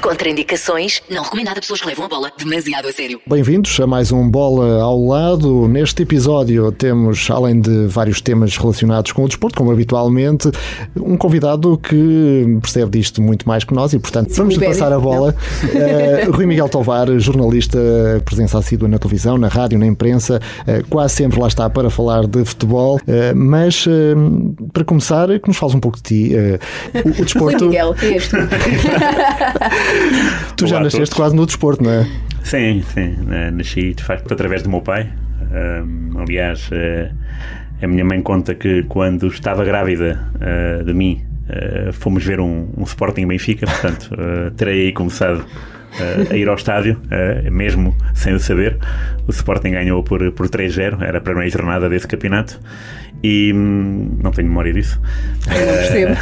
Contraindicações, não recomendado a pessoas que levam a bola demasiado a sério. Bem-vindos a mais um Bola ao Lado. Neste episódio temos, além de vários temas relacionados com o desporto, como habitualmente, um convidado que percebe disto muito mais que nós e, portanto, vamos lhe passar a bola. Uh, Rui Miguel Tovar, jornalista, presença assídua na televisão, na rádio, na imprensa, uh, quase sempre lá está para falar de futebol. Uh, mas, para começar, que nos fales um pouco de ti. o, o desporto. Rui Miguel, quem és tu? tu já nasceste quase no desporto, não é? Sim, sim. Eh, nasci de facto através do meu pai. Um, aliás, uh, a minha mãe conta que quando estava grávida uh, de mim, uh, fomos ver um, um Sporting Benfica, portanto, terei aí começado a ir ao estádio, mesmo sem o saber. O Sporting ganhou por, por 3-0, era a primeira jornada desse campeonato e hum, não tenho memória disso. Não percebo.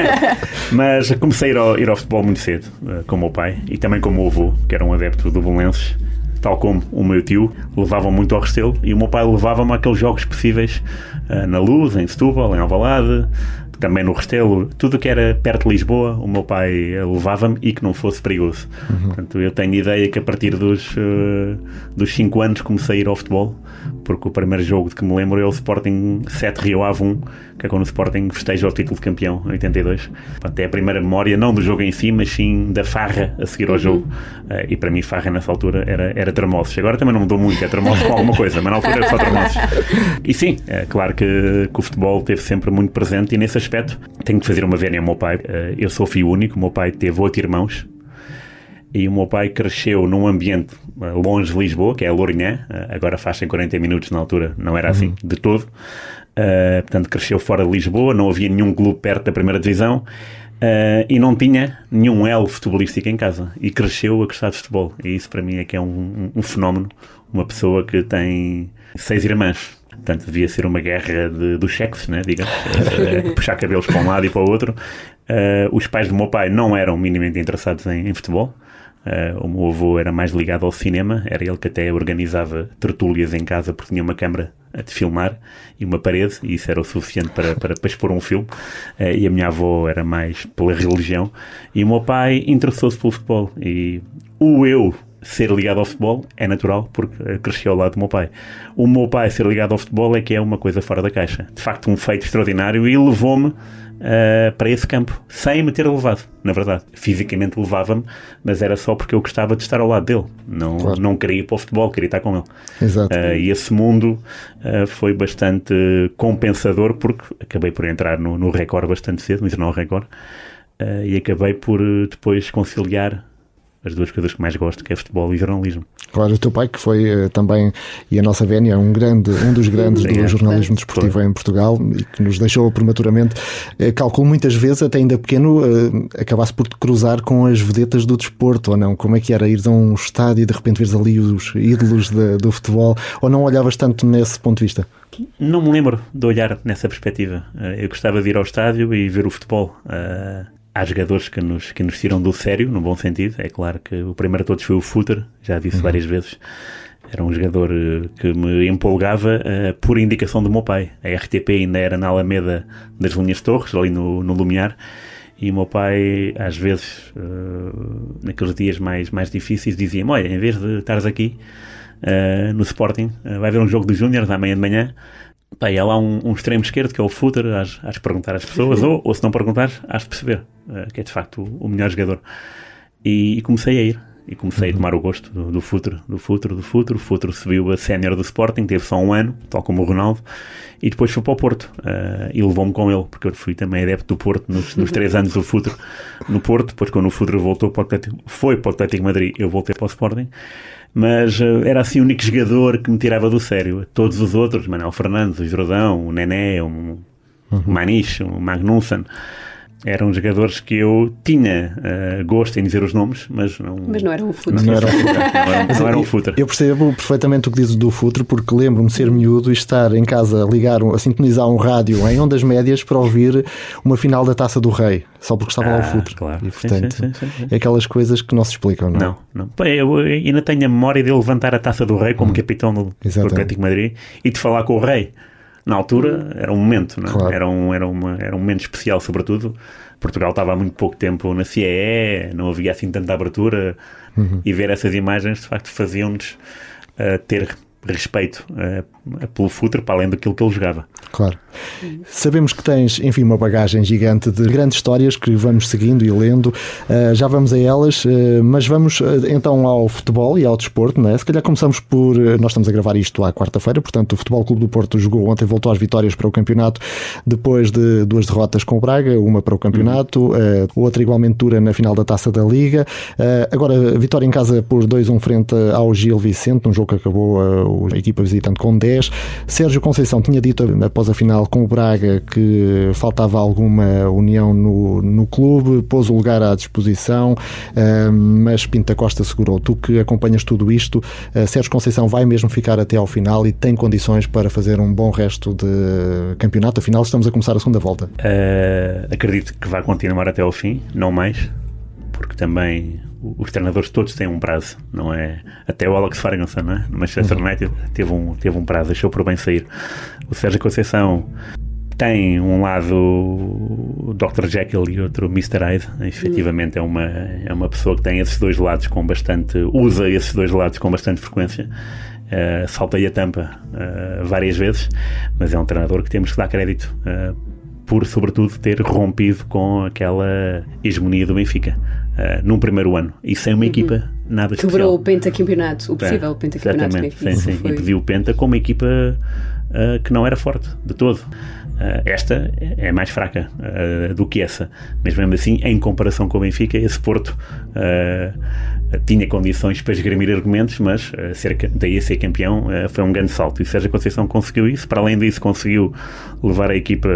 Mas comecei a ir ao, ir ao, futebol muito cedo, uh, com o meu pai e também com o meu avô, que era um adepto do Belenenses, tal como o meu tio, levavam muito ao Restelo e o meu pai levava-me àqueles jogos possíveis uh, na Luz, em Setúbal, em Alvalade, também no Restelo, tudo que era perto de Lisboa, o meu pai levava-me e que não fosse perigoso. Uhum. Portanto, eu tenho ideia que a partir dos, uh, dos 5 anos comecei a ir ao futebol, porque o primeiro jogo de que me lembro é o Sporting 7 Rio Ave 1, que é quando o Sporting festeja o título de campeão, em 82. Portanto, é a primeira memória, não do jogo em si, mas sim da farra a seguir ao uhum. jogo. Uh, e para mim, farra nessa altura era, era termossos. Agora também não mudou muito, é termossos com alguma coisa, mas na altura era só termossos. E sim, é claro que, que o futebol esteve sempre muito presente e nesse aspecto tenho que fazer uma vénia ao meu pai. Uh, eu sou filho único, o meu pai teve oito irmãos e o meu pai cresceu num ambiente eh, longe de Lisboa, que é a Lourinhã, agora faz 40 minutos na altura, não era assim uhum. de todo. Uh, portanto, cresceu fora de Lisboa, não havia nenhum clube perto da primeira divisão uh, e não tinha nenhum elo futebolístico em casa. E cresceu a gostar de futebol. E isso para mim é que é um, um, um fenómeno. Uma pessoa que tem seis irmãs. Portanto, devia ser uma guerra de, dos sexos, né, digamos, uh, puxar cabelos para um lado e para o outro. os pais do meu pai não eram minimamente interessados em, em futebol. Uh, o meu avô era mais ligado ao cinema, era ele que até organizava tertúlias em casa porque tinha uma câmara de filmar e uma parede, e isso era o suficiente para, para, para expor um filme. Uh, e a minha avó era mais pela religião, e o meu pai interessou-se pelo futebol. E o eu ser ligado ao futebol é natural porque cresceu ao lado do meu pai. O meu pai ser ligado ao futebol é que é uma coisa fora da caixa. De facto, um feito extraordinário e levou-me uh, para esse campo, sem me ter levado, na verdade. Fisicamente levava-me, mas era só porque eu gostava de estar ao lado dele. Não, claro. não queria ir para o futebol, queria estar com ele. Exato. Uh, e esse mundo uh, foi bastante compensador porque acabei por entrar no, no Record bastante cedo, no Jornal Record, e acabei por depois conciliar as duas coisas que mais gosto, que é futebol e jornalismo. Claro, o teu pai, que foi uh, também, e a nossa Vénia, um, grande, um dos grandes do jornalismo desportivo foi. em Portugal e que nos deixou prematuramente, uh, calculo muitas vezes, até ainda pequeno, uh, acabasse por te cruzar com as vedetas do desporto, ou não? Como é que era ir a um estádio e de repente veres ali os ídolos de, do futebol, ou não olhavas tanto nesse ponto de vista? Não me lembro de olhar nessa perspectiva. Eu gostava de ir ao estádio e ver o futebol há jogadores que nos, que nos tiram do sério, no bom sentido. É claro que o primeiro de todos foi o Futter, já disse uhum. várias vezes. Era um jogador eh, que me empolgava uh, por indicação do meu pai. A RTP ainda era na Alameda das Linhas Torres, ali no, no Lumiar. E o meu pai, às vezes, uh, naqueles dias mais, mais difíceis, dizia-me: Olha, em vez de estares aqui uh, no Sporting, vai haver um jogo dos Júniors amanhã de manhã Bem, há lá um, um, extremo esquerdo que é o footer, has de perguntar às pessoas, ou, ou se não perguntares, de perceber uh, que é de facto o, o melhor jogador. E, e, comecei a ir, e comecei uhum. a tomar o gosto do, do footer, do footer, do footer. O footer subiu a sénior do Sporting, teve só um ano, tal como o Ronaldo, e depois foi para o Porto uh, e levou-me com ele, porque eu fui também adepto do Porto nos, nos três anos do footer no Porto. Depois, quando o footer voltou para o Atlético, foi para o Atlético Madrid, eu voltei para o Sporting mas uh, era assim o único jogador que me tirava do sério. Todos os outros, Manuel Fernandes, o Jordão, o Nené, o, uhum. Maniche, o Magnussen, eram jogadores que eu tinha uh, gosto em dizer os nomes, mas não. Mas não eram o futre. Não, eram, não eram, o futre. Eu percebo perfeitamente o que dizes do futre, porque lembro-me de ser miúdo e estar em casa a ligar, a sintonizar um rádio em ondas médias para ouvir uma final da taça do Rei, só porque estava ah, lá o ah, futre. Claro. E portanto, sim, sim, sim, é aquelas coisas que não se explicam, não é? Não, não. Eu ainda tenho a memória de levantar a taça do Rei como hum. capitão do, do Atlético Madrid e de falar com o Rei na altura era um momento, não é? Claro. era, um, era, uma, era um momento especial, sobretudo. Portugal estava há muito pouco tempo na CEE, não havia assim tanta abertura, e ver essas imagens de facto faziam-nos uh, ter respeito uh, pelo futre para além daquilo que ele jogava. Claro. Sabemos que tens, enfim, uma bagagem gigante de grandes histórias que vamos seguindo e lendo. Uh, já vamos a elas, uh, mas vamos uh, então ao futebol e ao desporto, não é? Se calhar começamos por. Nós estamos a gravar isto à quarta-feira, portanto, o Futebol Clube do Porto jogou ontem, voltou às vitórias para o campeonato, depois de duas derrotas com o Braga, uma para o campeonato, uhum. outra igualmente dura na final da taça da Liga. agora, vitória em casa por 2-1 frente ao Gil Vicente, um jogo que acabou a equipa visitante com 10. Sérgio Conceição tinha dito após a final com o Braga que faltava alguma união no, no clube, pôs o lugar à disposição, mas Pinta Costa segurou. Tu que acompanhas tudo isto, uh, Sérgio Conceição vai mesmo ficar até ao final e tem condições para fazer um bom resto de campeonato? Afinal, estamos a começar a segunda volta. Uh, acredito que vai continuar até ao fim, não mais, porque também os treinadores todos têm um prazo, não é? Até o Alex Ferguson, não é? No Manchester uhum. United teve um, teve um prazo, achou por bem sair. O Sérgio Conceição tem um lado Dr. Jekyll e outro Mr. Hyde. Efetivamente é uma, é uma pessoa que tem esses dois lados com bastante. usa esses dois lados com bastante frequência. Uh, saltei a tampa uh, várias vezes, mas é um treinador que temos que dar crédito. Uh, por, sobretudo, ter rompido com aquela hegemonia do Benfica uh, num primeiro ano e sem uma uhum. equipa nada especial. Quebrou o pentacampeonato, o possível é, pentacampeonato. Exatamente, sim, sim. Foi... Impediu o penta com uma equipa uh, que não era forte de todo. Uh, esta é mais fraca uh, do que essa, mas mesmo assim, em comparação com o Benfica, esse Porto uh, tinha condições para esgrimir argumentos, mas ser, daí a ser campeão foi um grande salto. E Sérgio Conceição conseguiu isso. Para além disso, conseguiu levar a equipa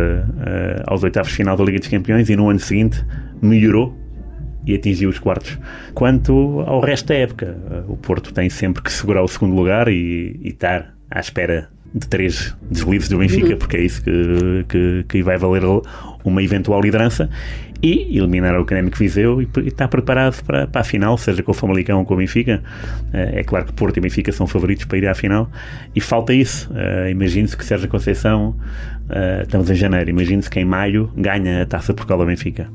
aos oitavos de final da Liga dos Campeões e no ano seguinte melhorou e atingiu os quartos. Quanto ao resto da época, o Porto tem sempre que segurar o segundo lugar e, e estar à espera de três deslizes do Benfica, uhum. porque é isso que, que, que, vai valer uma eventual liderança, e eliminar o Académico Viseu e, e está preparado para, para a final, seja com o Famalicão ou com o Benfica. Eh, é claro que Porto e Benfica são favoritos para ir à final, e falta isso. Uh, Imagine-se que Sérgio Conceição, uh, estamos em janeiro, imagine-se que em maio ganha a taça por causa do Benfica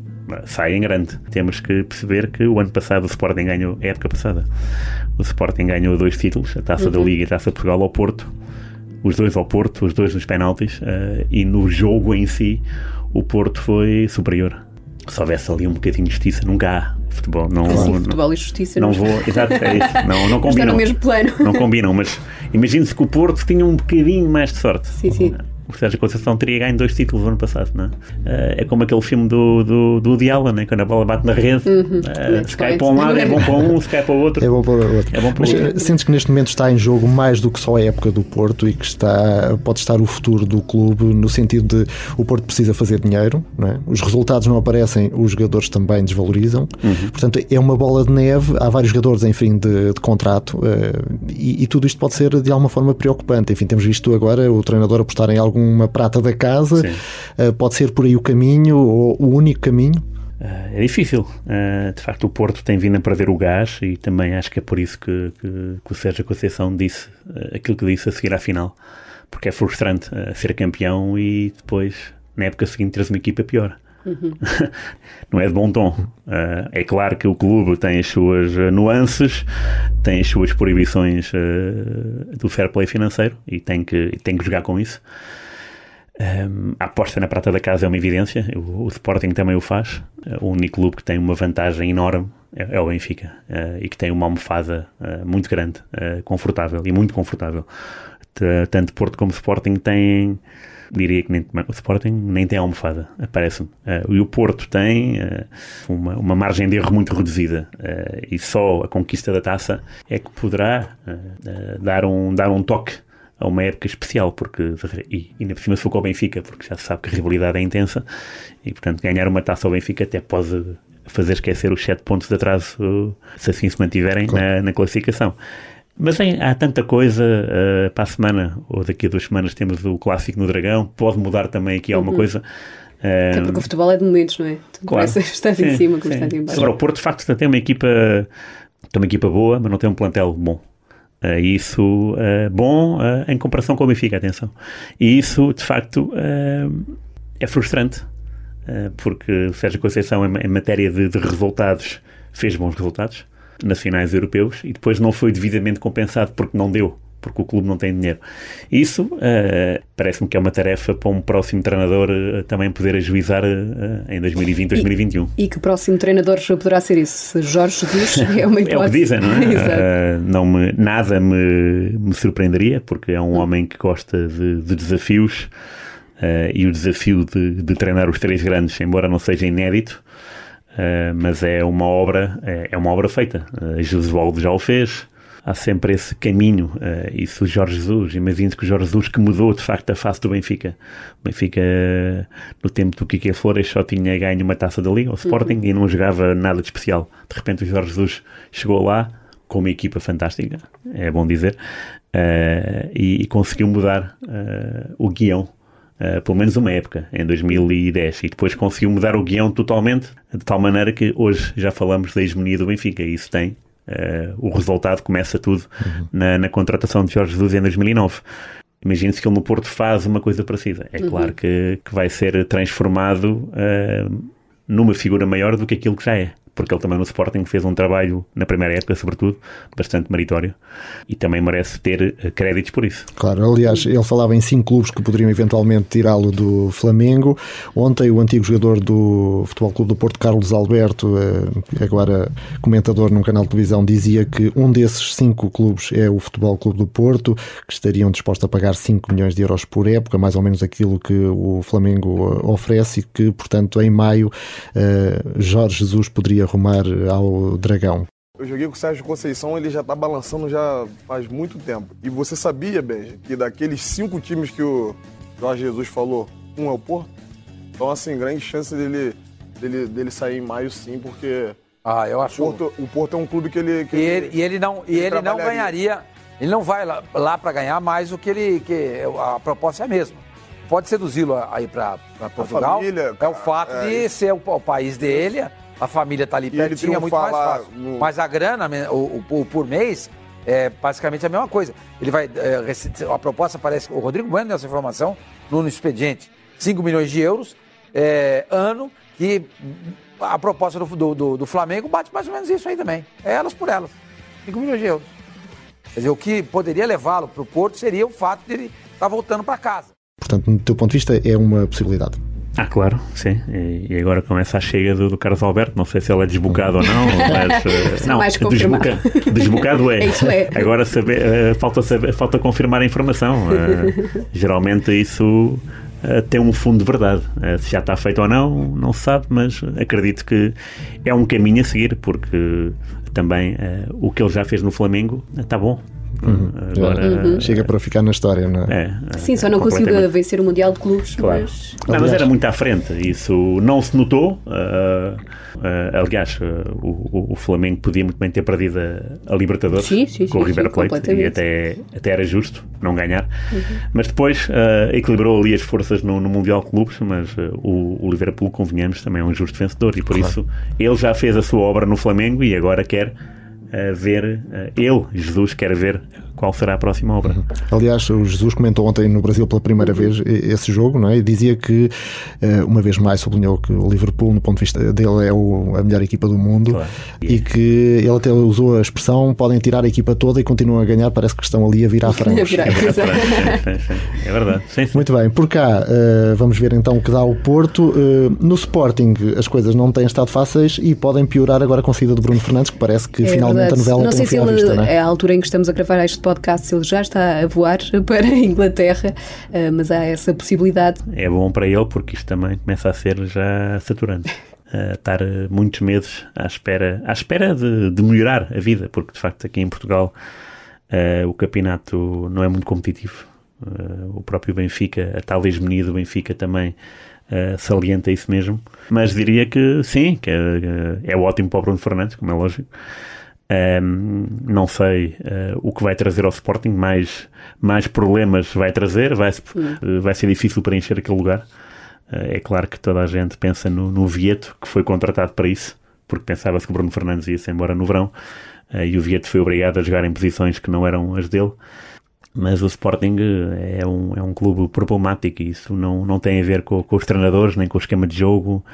sai em grande. Temos que perceber que o ano passado o Sporting ganhou, a época passada, o Sporting ganhou dois títulos, a Taça uhum. da Liga e a Taça de Portugal ao Porto, os dois ao Porto, os dois nos penaltis, uh, e no jogo em si o Porto foi superior. Se houvesse ali um bocadinho de justiça, nunca há futebol. Não, assim, não, futebol e justiça. Não, não vou, exato, é isso. Não, não combinam. Está no mesmo plano. Não combinam, mas imagine-se que o Porto tinha um bocadinho mais de sorte. Sim, sim o Sérgio Conceição teria ganho dois títulos no ano passado, não é? é como aquele filme do, do, do Diala, né? quando a bola bate na rede, uhum. uh, se cai para um lado é bom para um, se cai para o outro é bom para o outro. É bom para Mas outro. Eh, sentes que neste momento está em jogo mais do que só a época do Porto e que está, pode estar o futuro do clube no sentido de o Porto precisa fazer dinheiro, não é? os resultados não aparecem, os jogadores também desvalorizam, uhum. portanto é uma bola de neve, há vários jogadores em fim de, de contrato uh, e, e tudo isto pode ser de alguma forma preocupante. Enfim, temos visto agora o treinador apostar em alguma prata da casa. Uh, pode ser por aí o caminho ou o único caminho? Uh, é difícil. Uh, de facto, o Porto tem vindo a perder o gás e também acho que é por isso que, que, que o Sérgio Conceição disse aquilo que disse a seguir à final. Porque é frustrante ser campeão e depois, na época seguinte, teres uma equipa pior. Uhum. não é de bom tom. É claro que o clube tem as suas nuances, tem as suas proibições do fair play financeiro e tem que, tem que jogar com isso. Um, a aposta na prata da casa é uma evidência, o, o, Sporting também o faz. O único clube que tem uma vantagem enorme é, é o Benfica uh, e que tem uma almofada uh, muito grande, uh, confortável e muito confortável. tanto Porto como Sporting têm, diria que nem, o Sporting nem tem almofada, parece-me. e o Porto tem uma, uma margem de erro muito reduzida e só a conquista da taça é que poderá dar, um, dar um toque a uma época especial, porque e ainda por cima se for com o Benfica, porque já se sabe que a rivalidade é intensa e portanto ganhar uma taça ao Benfica até pode fazer esquecer os 7 pontos de atraso se assim se mantiverem claro. na, na, classificação. Mas hein, há tanta coisa uh, para a semana, ou daqui a duas semanas temos o clássico no Dragão, pode mudar também aqui alguma uhum. coisa. Até porque o futebol é de momentos, não é? Tu claro. estás em cima, como estás em baixo. Agora, o Porto, de facto, tem uma equipa, tem uma equipa boa, mas não tem um plantel bom. Uh, isso uh, bom uh, em comparação com o Benfica, atenção. E isso, de facto, é frustrante, porque o Sérgio Conceição, em matéria de, de, resultados, fez bons resultados nacionais europeus e depois não foi devidamente compensado porque não deu porque o clube não tem dinheiro. Isso uh, parece-me que é uma tarefa para um próximo treinador uh, também poder ajuizar uh, em 2020, 2021. E, e que próximo treinador poderá ser isso? Jorge Jesus é uma hipótese. é o que dizem, não é? não me, nada me, me surpreenderia, porque é um homem que gosta de, de desafios e o desafio de, de, treinar os três grandes, embora não seja inédito, mas é uma obra, é, é uma obra feita. Uh, Jesualdo já o fez, há sempre esse caminho. Uh, isso o Jorge Jesus, imagino que o Jorge Jesus que mudou de facto a face do Benfica. O Benfica, no tempo do Kike Flores, só tinha ganho uma taça da Liga, o Sporting, uhum. e não jogava nada de especial. De repente o Jorge Jesus chegou lá com uma equipa fantástica, é bom dizer, uh, e, e, conseguiu mudar uh, o guião. Uh, pelo menos uma época, em 2010, e depois conseguiu mudar o guião totalmente, de tal maneira que hoje já falamos da hegemonia do Benfica, e isso tem Uh, o resultado começa tudo uhum. na, na, contratação de Jorge Jesus em 2009. Imagine-se que ele no Porto faz uma coisa parecida. É uhum. claro que, que vai ser transformado uh, numa figura maior do que aquilo que já é porque ele também no Sporting fez um trabalho, na primeira época, sobretudo, bastante meritório e também merece ter eh, créditos por isso. Claro, aliás, ele falava em cinco clubes que poderiam eventualmente tirá-lo do Flamengo. Ontem, o antigo jogador do Futebol Clube do Porto, Carlos Alberto, eh, agora comentador num canal de televisão, dizia que um desses cinco clubes é o Futebol Clube do Porto, que estariam dispostos a pagar 5 milhões de euros por época, mais ou menos aquilo que o Flamengo eh, oferece, e que, portanto, em maio, Jorge Jesus poderia arrumar ao Dragão? Eu joguei com o Sérgio Conceição, ele já está balançando já faz muito tempo. E você sabia, Benja, que daqueles cinco times que o Jorge Jesus falou, um é o Porto? Então, assim, grande chance dele, dele, dele sair em maio, sim, porque. Ah, eu acho. O Porto, o Porto é um clube que ele. Que e, ele, ele, e ele não, e ele, ele não ganharia. Ele não vai lá, lá para ganhar mais do que ele. Que a proposta é a mesma. Pode seduzi-lo aí para Portugal. Família, é o fato é, de ser o, o país dele a família tá ali pertinho, é muito mais fácil. No... Mas a grana, o, o, o, por mês, é basicamente a mesma coisa. Ele vai. É, a proposta parece. O Rodrigo Bueno deu essa informação no expediente: 5 milhões de euros é, ano, que a proposta do, do, do, Flamengo bate mais ou menos isso aí também. É elas por elas. 5 milhões de euros. Quer dizer, o que poderia levá-lo para o Porto seria o fato de ele estar tá voltando para casa. Portanto, do teu ponto de vista, é uma possibilidade. Ah, claro, sim. E, agora começa a chega do, do, Carlos Alberto. Não sei se ele é desbocado ou não, mas. Uh, não, mais desboca, desbocado é. isso é. Agora saber, uh, falta, saber, falta confirmar a informação. Uh, geralmente isso tem um fundo de verdade. se já está feito ou não, não se sabe, mas acredito que é um caminho a seguir, porque também o que ele já fez no Flamengo está bom. Uhum. Agora, uhum. Chega para ficar na história, não é? é, é Sim, só não conseguiu vencer o Mundial de Clubes. Claro. Mas... Não, mas era muito à frente, isso não se notou. Uh, uh, aliás, uh, o, o, Flamengo podia muito bem ter perdido a, a Libertadores sim, sim, com sim, o River Plate e até, até era justo não ganhar. Uhum. Mas depois equilibrou ali as forças no, no Mundial de Clubes, mas o, o, Liverpool, convenhamos, também é um justo vencedor e por claro. isso ele já fez a sua obra no Flamengo e agora quer ver, ele, Jesus, quer ver qual será a próxima obra. Aliás, o Jesus comentou ontem no Brasil pela primeira vez esse jogo, não é? E dizia que, uma vez mais, sublinhou que o Liverpool, no ponto de vista dele, é o, a melhor equipa do mundo claro. e que ele até usou a expressão: podem tirar a equipa toda e continuam a ganhar, parece que estão ali a virar frangos. é verdade. Sim, sim. Muito bem, por cá, vamos ver então o que dá o Porto. no Sporting, as coisas não têm estado fáceis e podem piorar agora com a saída de Bruno Fernandes, que parece que é finalmente verdade. a novela não tem sei se ele, vista, não é? é a altura em que estamos a gravar este podcast, ele já está a voar para a Inglaterra, eh, mas há essa possibilidade. É bom para ele porque isto também começa a ser já saturante. Uh, estar muitos meses à espera, à espera de, de, melhorar a vida, porque de facto aqui em Portugal uh, o campeonato não é muito competitivo. Uh, o próprio Benfica, a tal hegemonia do Benfica também salienta isso mesmo. Mas diria que sim, que é, é ótimo para o Bruno Fernandes, como é lógico. Um, não sei uh, o que vai trazer ao Sporting, mais, mais problemas vai trazer, vai, uh, vai ser difícil preencher aquele lugar. Uh, é claro que toda a gente pensa no, no Vieto, que foi contratado para isso, porque pensava-se que o Bruno Fernandes ia-se embora no verão. e o Vieto foi obrigado a jogar em posições que não eram as dele. Mas o Sporting é um, é um clube problemático e isso não, não tem a ver com, com os treinadores, nem com o esquema de jogo,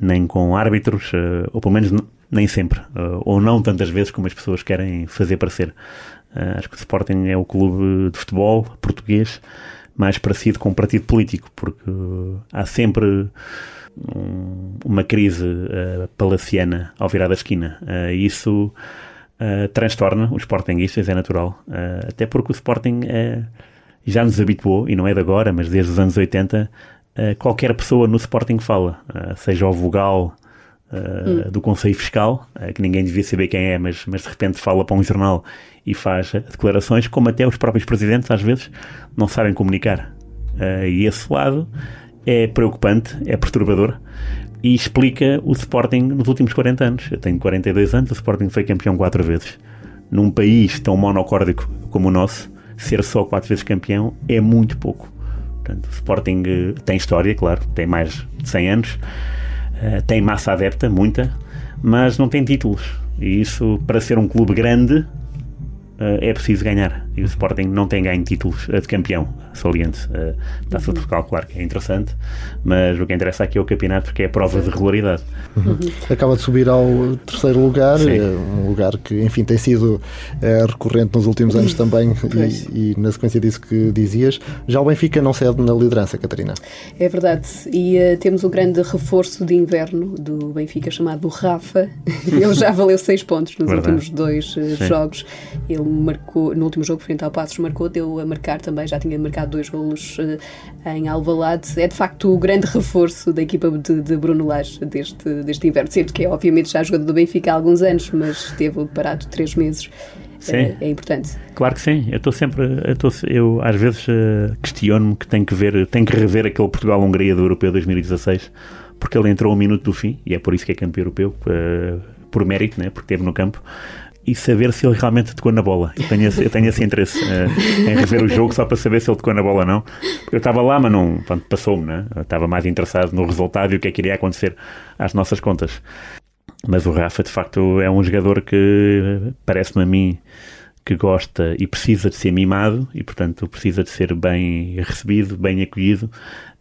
nem com árbitros, ou pelo menos nem sempre, ou não tantas vezes como as pessoas querem fazer parecer. acho que o Sporting é o clube de futebol português mais parecido com um partido político, porque há sempre um, uma crise uh, palaciana ao virar da esquina. Uh, isso uh, transtorna os Sportingistas, é natural. até porque o Sporting já nos habituou, e não é de agora, mas desde os anos 80, qualquer pessoa no Sporting fala, seja o vogal Uh, hum. do Conselho Fiscal, que ninguém devia saber quem é, mas, mas de repente fala para um jornal e faz declarações, como até os próprios presidentes às vezes não sabem comunicar. E esse lado é preocupante, é perturbador e explica o Sporting nos últimos 40 anos. Eu tenho 42 anos, o Sporting foi campeão quatro vezes. Num país tão monocórdico como o nosso, ser só quatro vezes campeão é muito pouco. Portanto, o Sporting tem história, claro, tem mais de 100 anos eh, tem massa adepta, muita, mas não tem títulos. E isso, para ser um clube grande, é preciso ganhar. E o Sporting não tem ganho títulos uh, de campeão, saliente. Uh, Taça uhum. de Portugal, claro que é interessante, mas o que interessa aqui é o campeonato, porque é a prova de regularidade. Uhum. Acaba de subir ao terceiro lugar, um lugar que, enfim, tem sido recorrente nos últimos anos também, e, e, na sequência disso que dizias. Já o Benfica não cede na liderança, Catarina. É verdade, e temos o grande reforço de inverno do Benfica, chamado Rafa. Ele já valeu seis pontos nos verdade. últimos dois jogos. Ele marcou, no último jogo frente ao Passos, marcou, deu a marcar também, já tinha marcado dois golos uh, em Alvalade. É de facto o grande reforço da equipa de, de Bruno Lage deste, deste inverno, sendo que é obviamente já jogador do Benfica há alguns anos, mas esteve parado três meses. Sim. É, é, importante. Claro que sim. Eu estou sempre, eu, tô, eu às vezes uh, questiono-me que tenho que ver, tenho que rever aquele Portugal-Hungria do Europeu 2016, porque ele entrou um minuto do fim e é por isso que é campeão europeu, uh, por mérito, né, porque esteve no campo e saber se ele realmente tocou na bola. Eu tenho esse, eu tenho esse interesse uh, em rever o jogo só para saber se ele tocou na bola ou não. Eu estava lá, mas não passou-me, né? Eu estava mais interessado no resultado e o que é que iria acontecer às nossas contas. Mas o Rafa, de facto, é um jogador que parece-me a mim que gosta e precisa de ser mimado e, portanto, precisa de ser bem recebido, bem acolhido.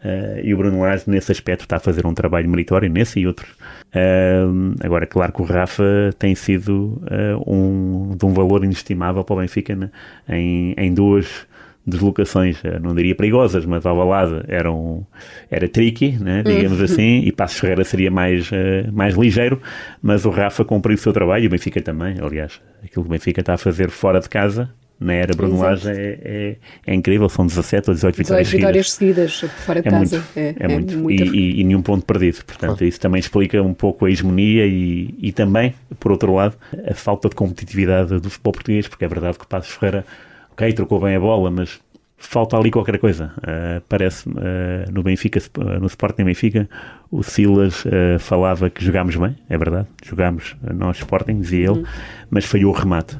Uh, e o Bruno Lage, nesse aspecto, está a fazer um trabalho meritório, nesse e outros. Uh, agora, claro que o Rafa tem sido uh, um, de um valor inestimável para o Benfica né? em, em duas deslocações, não diria perigosas, mas ao balada eram, era tricky, né, digamos uhum. assim, e Passos Ferreira seria mais, mais ligeiro, mas o Rafa cumpriu o seu trabalho e o Benfica também, aliás, aquilo que o Benfica está a fazer fora de casa na era Brunelage é, é, é, incrível, são 17 ou 18 vitórias 18 vitórias seguidas, seguidas fora de é casa. Muito, é, é, muito, muito. E, e, e, nenhum ponto perdido. Portanto, isso também explica um pouco a hegemonia e, e também, por outro lado, a falta de competitividade do futebol português, porque é verdade que o Passos Ferreira, ok, trocou bem a bola, mas falta ali qualquer coisa. Uh, parece uh, no Benfica, no Sporting Benfica, o Silas uh, falava que jogámos bem, é verdade, jogámos nós Sporting, dizia ele, uhum. mas falhou o remate.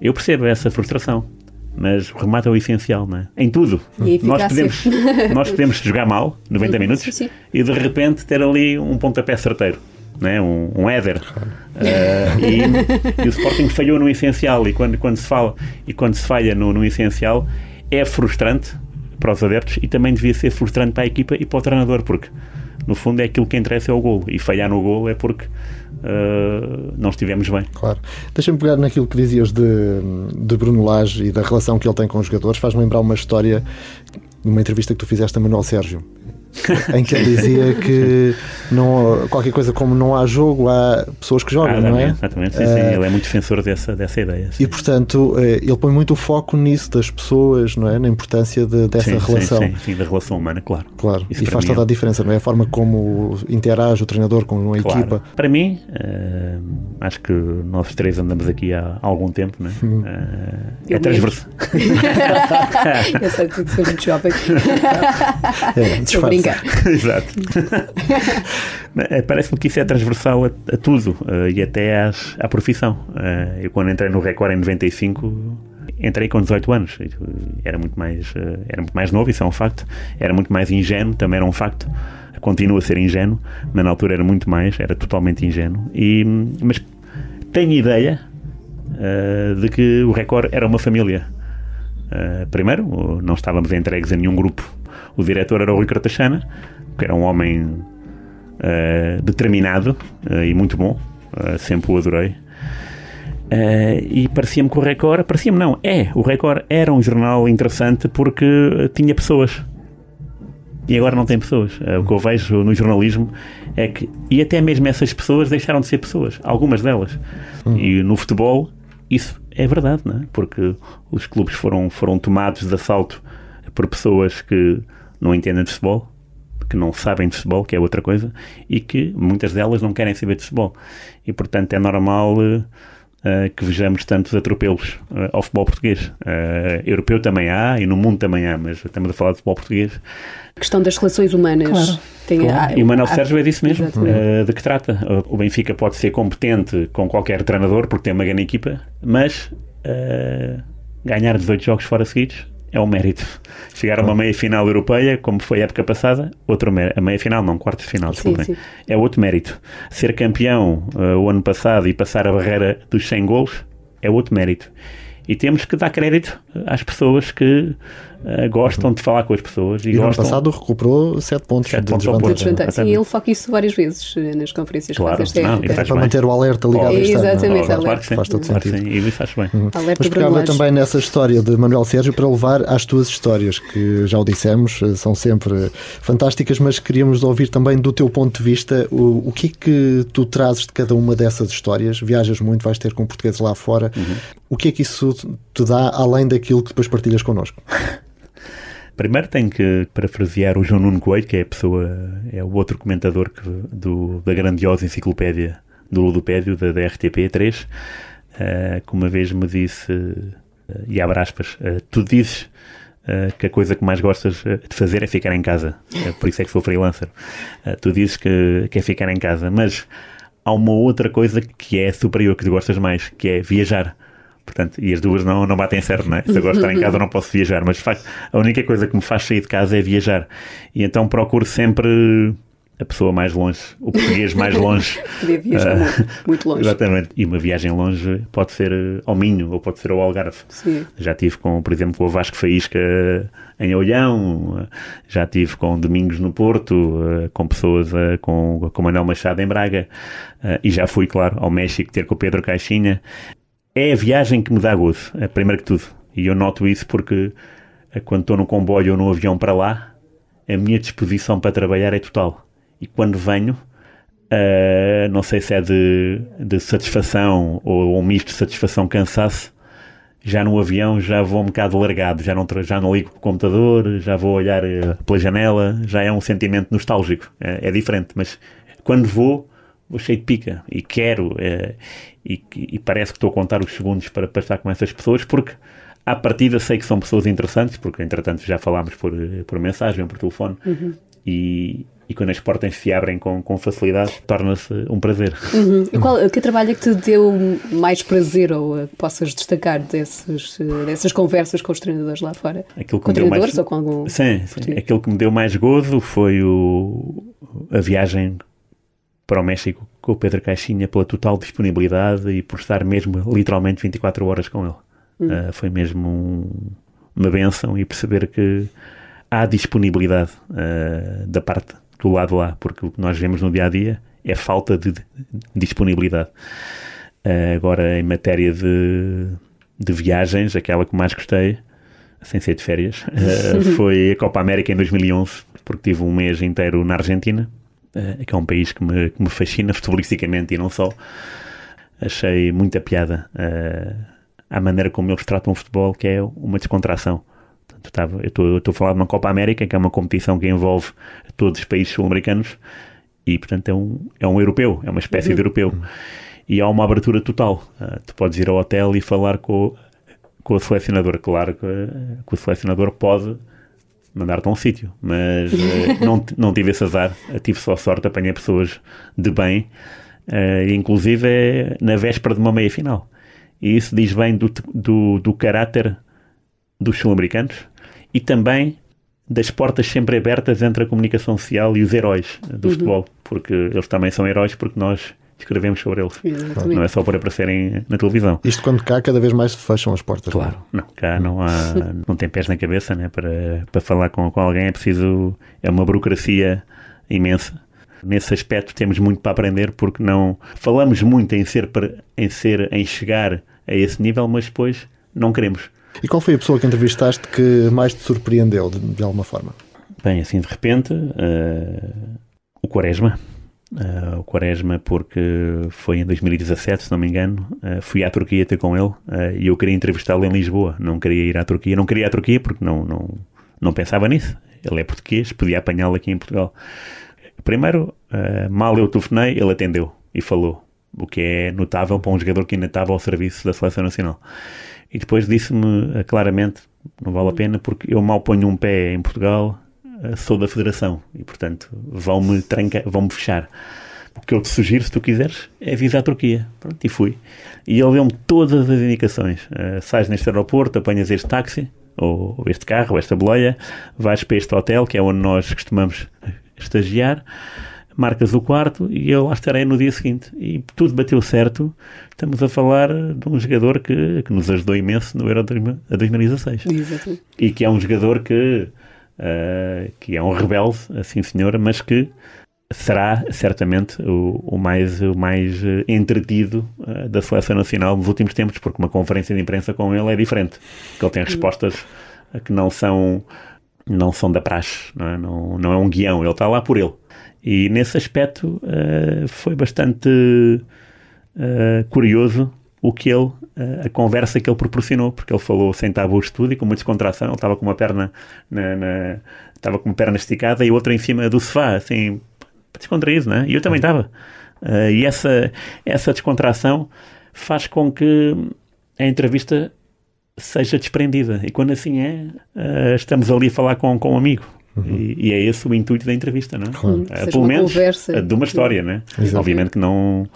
Eu percebo essa frustração, mas o remate é o essencial, não é? Em tudo. Nós podemos, nós podemos jogar mal, 90 minutos, sim, sim. e de repente ter ali um pontapé certeiro. é? um, um header uh, e, e, o Sporting falhou no essencial e quando, quando se fala e quando se falha no, no essencial é frustrante para os adeptos e também devia ser frustrante para a equipa e para o treinador porque no fundo é aquilo que interessa é o gol e falhar no gol é porque uh, não estivemos bem. Claro. Deixa-me pegar naquilo que dizias de, de Bruno Lage e da relação que ele tem com os jogadores. Faz-me lembrar uma história numa entrevista que tu fizeste a Manuel Sérgio em que ele dizia que não, qualquer coisa como não há jogo, há pessoas que jogam, ah, não é? Exatamente, sim, sim. Uh, ele é muito defensor dessa, dessa ideia. Sim. E portanto, eh, ele põe muito o foco nisso das pessoas, não é? Na importância de, dessa sim, relação. Sim, sim, da relação humana, claro. Claro, Isso e faz toda a é diferença, não é? A forma como interage o treinador com a claro. equipa. Para mim, uh, acho que nós três andamos aqui há algum tempo, não é? Uh, é transversal. Eu sei que sou muito jovem. É, Exato. Eh, parece-me que isso é transversal a, a tudo uh, e até às, à profissão. Uh, eu, quando entrei no Record em 95, entrei com 18 anos. Era muito, mais, uh, era muito mais novo, isso é um facto. Era muito mais ingênuo, também era um facto. Continua a ser ingênuo, mas na altura era muito mais, era totalmente ingênuo. E, mas tenho ideia de que o Record era uma família. Uh, primeiro, não estávamos entregues a nenhum grupo. O diretor era o Rui Cartachana, que era um homem uh, determinado e muito bom, sempre o adorei. e parecia-me que o Record, parecia-me não, é, o Record era um jornal interessante porque tinha pessoas e agora não tem pessoas. Uh, o que eu vejo no jornalismo é que, e até mesmo essas pessoas deixaram de ser pessoas, algumas delas. Uhum. E no futebol, isso é verdade, não é? Porque os clubes foram, foram tomados de assalto por pessoas que não entendem de futebol, que não sabem de futebol, que é outra coisa, e que muitas delas não querem saber de futebol. E portanto é normal. Uh, uh, que vejamos tantos atropelos uh, ao futebol português. Uh, europeu também há e no mundo também há, mas estamos a falar de futebol português. A questão das relações humanas. Claro. Tem, claro. e o Manuel Sérgio é disso mesmo. de que trata? O Benfica pode ser competente com qualquer treinador porque tem uma grande equipa, mas ganhar 18 jogos fora seguidos é um mérito. Chegar a uma meia final europeia, como foi a época passada, outro mérito. A meia final, não, quartos de final, desculpem. Sim, sim. É outro mérito. Ser campeão uh, o ano passado e passar a barreira dos 100 gols é outro mérito. E temos que dar crédito às pessoas que uh, gostam de falar com as pessoas. E, e no ano passado recuperou 7 pontos 7 de pontos desvantagem. Sim, ele foca isso várias vezes eh, nas conferências claro, que não, é para bem. manter o alerta ligado oh, a isto. Exatamente, oh, claro faz todo claro sentido. Sim, e faz bem. Uhum. Mas pegava também nessa história de Manuel Sérgio para levar às tuas histórias, que já o dissemos, eh, são sempre fantásticas, mas queríamos ouvir também do teu ponto de vista o, o que é que tu trazes de cada uma dessas histórias. Viajas muito, vais ter com portugueses lá fora. Uhum. O que é que isso te dá além daquilo que depois partilhas connosco? Primeiro tenho que parafrasear o João Nuno Coelho, que é a pessoa, é o outro comentador que, do, da grandiosa enciclopédia do Ludopédio, da, da RTP3, uh, eh, que uma vez me disse, uh, e abre aspas, uh, tu dizes que a coisa que mais gostas de fazer é ficar em casa, por isso é que sou freelancer. tu dizes que, que é ficar em casa, mas há uma outra coisa que é superior, que gostas mais, que é viajar. Portanto, e as duas não, não batem certo, não é? Se de estar em casa, não posso viajar. Mas faz, a única coisa que me faz sair de casa é viajar. E então procuro sempre a pessoa mais longe, o português mais longe. Podia viajar uh, muito longe. Exatamente. E uma viagem longe pode ser ao Minho ou pode ser ao Algarve. Sim. Já tive com, por exemplo, com o Vasco Faísca em Olhão, já tive com Domingos no Porto, com pessoas com, com Manuel Machado em Braga e já fui, claro, ao México ter com o Pedro Caixinha é a viagem que me dá gozo, é, primeiro que tudo. E eu noto isso porque é, quando estou no comboio ou no avião para lá, a minha disposição para trabalhar é total. E quando venho, uh, não sei se é de, de satisfação ou um misto de satisfação cansaço, já no avião já vou um bocado largado, já não, já não ligo o computador, já vou olhar uh, pela janela, já é um sentimento nostálgico, é, é diferente, mas quando vou, vou cheio de pica e quero é, e, e, parece que estou a contar os segundos para, para estar com essas pessoas porque à partida sei que são pessoas interessantes porque entretanto já falámos por, por mensagem, por telefone uhum. e, e quando as portas se abrem com, com facilidade torna-se um prazer. Uhum. Qual, que trabalho é que te deu mais prazer ou uh, possas destacar desses, uh, dessas conversas com os treinadores lá fora? Aquilo que com treinadores mais... ou com algum... Sim, sim. aquilo que me deu mais gozo foi o, a viagem para o México com o Pedro Caixinha pela total disponibilidade e por estar mesmo literalmente 24 horas com ele. Hum. Uh, foi mesmo um, uma benção e perceber que há disponibilidade uh, da parte do lado lá, porque o que nós vemos no dia a dia é falta de, de disponibilidade. Uh, agora, em matéria de, de viagens, aquela que mais gostei, sem ser de férias, foi a Copa América em 2011, porque tive um mês inteiro na Argentina uh, que é um país que me, que me fascina futebolisticamente e não só. Achei muita piada uh, a maneira como eles tratam o futebol, que é uma descontração. Portanto, eu estou a falar de uma Copa América, que é uma competição que envolve todos os países sul-americanos e, portanto, é um, é um europeu, é uma espécie uhum. de europeu. E há uma abertura total. Uh, tu podes ir ao hotel e falar com, com o selecionador. Claro que, que o selecionador pode mandar-te a um sítio. Mas uh, não, não tive esse azar, tive só sorte, apanhei pessoas de bem, uh, inclusive é na véspera de uma meia final. E isso diz bem do, do, do caráter dos sul-americanos e também das portas sempre abertas entre a comunicação social e os heróis do uhum. futebol, porque eles também são heróis porque nós escrevemos sobre eles. Exatamente. Não é só por aparecerem na televisão. Isto quando cá cada vez mais se fecham as portas. É? Claro, não, cá não há, não tem pés na cabeça, né? Para, para falar com, com alguém é preciso, é uma burocracia imensa. Nesse aspecto temos muito para aprender porque não falamos muito em ser, em ser, em chegar a esse nível, mas depois não queremos. E qual foi a pessoa que entrevistaste que mais te surpreendeu de, de alguma forma? Bem, assim de repente, uh, o Quaresma. Uh, o Quaresma, porque foi em 2017, se não me engano, uh, fui à Turquia ter com ele e eu queria entrevistá-lo em Lisboa. Não queria ir à Turquia. Não queria ir à Turquia porque não, não, não pensava nisso. Ele é português, podia apanhá-lo aqui em Portugal. Primeiro, mal eu telefonei, ele atendeu e falou, o que é notável para um jogador que ainda estava ao serviço da Seleção Nacional. E depois disse-me claramente: não vale a pena porque eu mal ponho um pé em Portugal, eh, sou da Federação e, portanto, vão-me trancar, vão-me fechar. O que eu te sugiro, se tu quiseres, é visar a Turquia. Pronto, e fui. E ele deu-me todas as indicações. Uh, sais neste aeroporto, apanhas este táxi, ou este carro, ou esta boleia, vais para este hotel, que é onde nós costumamos estagiar, marcas o quarto e eu lá estarei no dia seguinte. E tudo bateu certo. Estamos a falar de um jogador que, que nos ajudou imenso no Euro 2016. Exatamente. E que é um jogador que uh, que é um rebelde, assim senhora, mas que será certamente o, o mais, o mais eh, entretido uh, da seleção nacional nos últimos tempos, porque uma conferência de imprensa com ele é diferente, que ele tem respostas que não são não são da praxe, não é, não, não é um guião, ele está lá por ele. E nesse aspecto uh, foi bastante curioso o que ele, a conversa que ele proporcionou, porque ele falou sem tabus tudo e com muita descontração, ele estava com uma perna na, na, estava com uma perna esticada e outra em cima do sofá, assim, descontraído, né? E eu também estava. Uh, e essa, essa descontração faz com que a entrevista seja desprendida. E quando assim é, uh, estamos ali a falar com, com um amigo. Uhum. E, e, é esse o intuito da entrevista, não é? Claro. Uh, pelo menos conversa. de uma história, né? Obviamente que não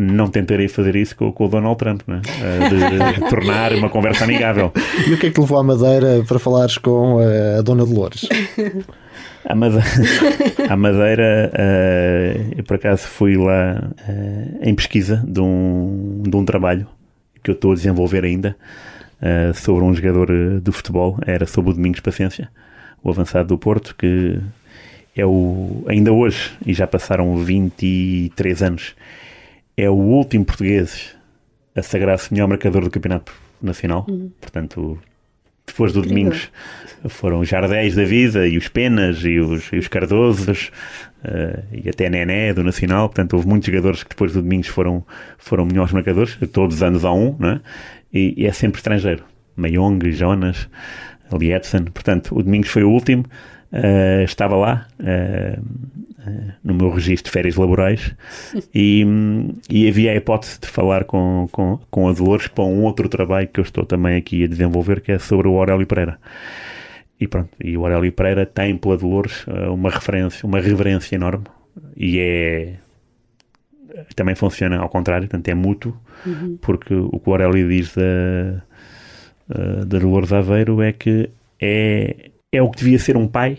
não tentarei fazer isso com, com o Donald Trump, né? de, de tornar uma conversa amigável. E o que é que levou à Madeira para falares com eh, a Dona Dolores? A Madeira, a Madeira uh, eu por acaso fui lá uh, em pesquisa de um, de um trabalho que eu estou a desenvolver ainda uh, sobre um jogador de futebol, era sobre o Domingos Paciência, o avançado do Porto, que é o, ainda hoje, e já passaram 23 anos, é o último português a sagrar-se melhor marcador do campeonato nacional. Uhum. Portanto, depois do Domingos foram os Jardéis da vida e os Penas e os, e os Cardosos uh, e até Nené do Nacional. Portanto, houve muitos jogadores que depois do Domingos foram, foram melhores marcadores. Todos os anos há um, não é? E, e é sempre estrangeiro. Mayong, Jonas, Lietzen. Portanto, o Domingos foi o último. Uh, estava lá uh, no meu registro de férias laborais e, e, havia a hipótese de falar com, com, com a Dolores para um outro trabalho que eu estou também aqui a desenvolver, que é sobre o Aurélio Pereira. E pronto, e o Aurélio Pereira tem pela Dolores uma referência, uma reverência enorme e é também funciona ao contrário, portanto é mútuo, uhum. porque o que o Aurélio diz da, da Dolores Aveiro é que é é o que devia ser um pai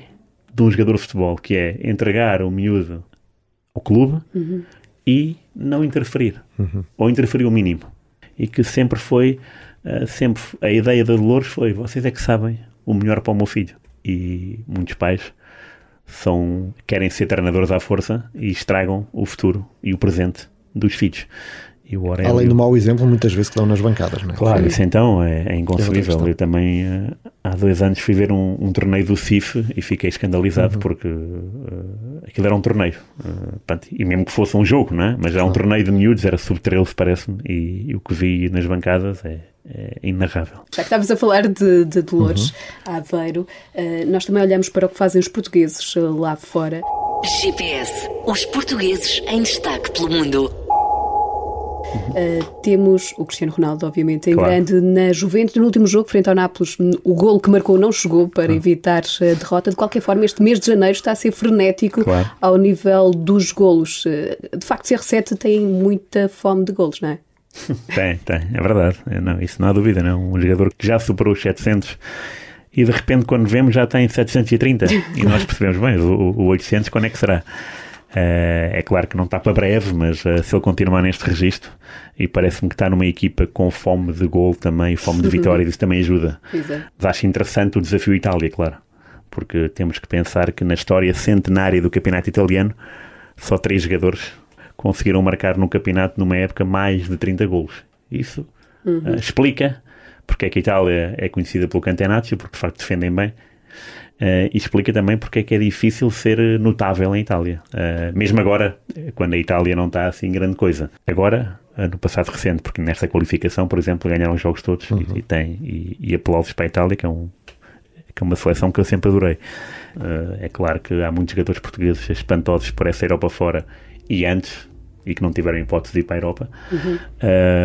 de um jogador de futebol, que é entregar o miúdo ao clube uhum. e não interferir, uhum. ou interferir o mínimo. E que sempre foi, uh, sempre a ideia da Dolores foi, vocês é que sabem o melhor para o meu filho. E muitos pais são, querem ser treinadores à força e estragam o futuro e o presente dos filhos. Além do mau exemplo, muitas vezes que dão nas bancadas, não é? Claro, isso então é, é inconcebível. Eu também uh, há dois anos fui ver um, um, torneio do CIF e fiquei escandalizado uhum. porque uh, aquilo era um torneio. Uh, pronto, e mesmo que fosse um jogo, não é? Mas era um torneio de miúdos, era sub-13, parece-me, e, e, o que vi nas bancadas é, é inarrável. Já que estavas a falar de, de Dolores uhum. Aveiro, nós também olhamos para o que fazem os portugueses lá fora. GPS, os portugueses em destaque pelo mundo. Uh, temos o Cristiano Ronaldo, obviamente, em claro. grande na Juventus. No último jogo, frente ao Nápoles, o golo que marcou não chegou para evitar a derrota. De qualquer forma, este mês de janeiro está a ser frenético claro. ao nível dos golos. Uh, de facto, CR7 tem muita fome de golos, não é? tem, tem, é verdade. Não, isso não há dúvida, não. Um jogador que já superou os 700 e de repente, quando vemos, já tem 730 e nós percebemos bem, o, o 800 quando é que será? Uh, é claro que não está para breve, mas uh, se ele continuar neste registro, e parece-me que está numa equipa com fome de gol também, fome de vitória, isso também ajuda. Exato. Mas acho interessante o desafio Itália, claro, porque temos que pensar que na história centenária do campeonato italiano, só três jogadores conseguiram marcar no campeonato numa época mais de 30 golos. Isso uhum. uh, explica porque é que a Itália é conhecida pelo Cantenaccio, porque de facto defendem bem, Uh, e explica também porque é que é difícil ser notável em Itália. Uh, mesmo agora, quando a Itália não está assim grande coisa. Agora, uh, no passado recente, porque nesta qualificação, por exemplo, ganharam os jogos todos uhum. e, e, tem, e, e aplausos para a Itália, que é, um, que é uma seleção que eu sempre adorei. é claro que há muitos jogadores portugueses espantosos por essa Europa fora e antes, e que não tiveram hipótese de ir para a Europa. Uhum.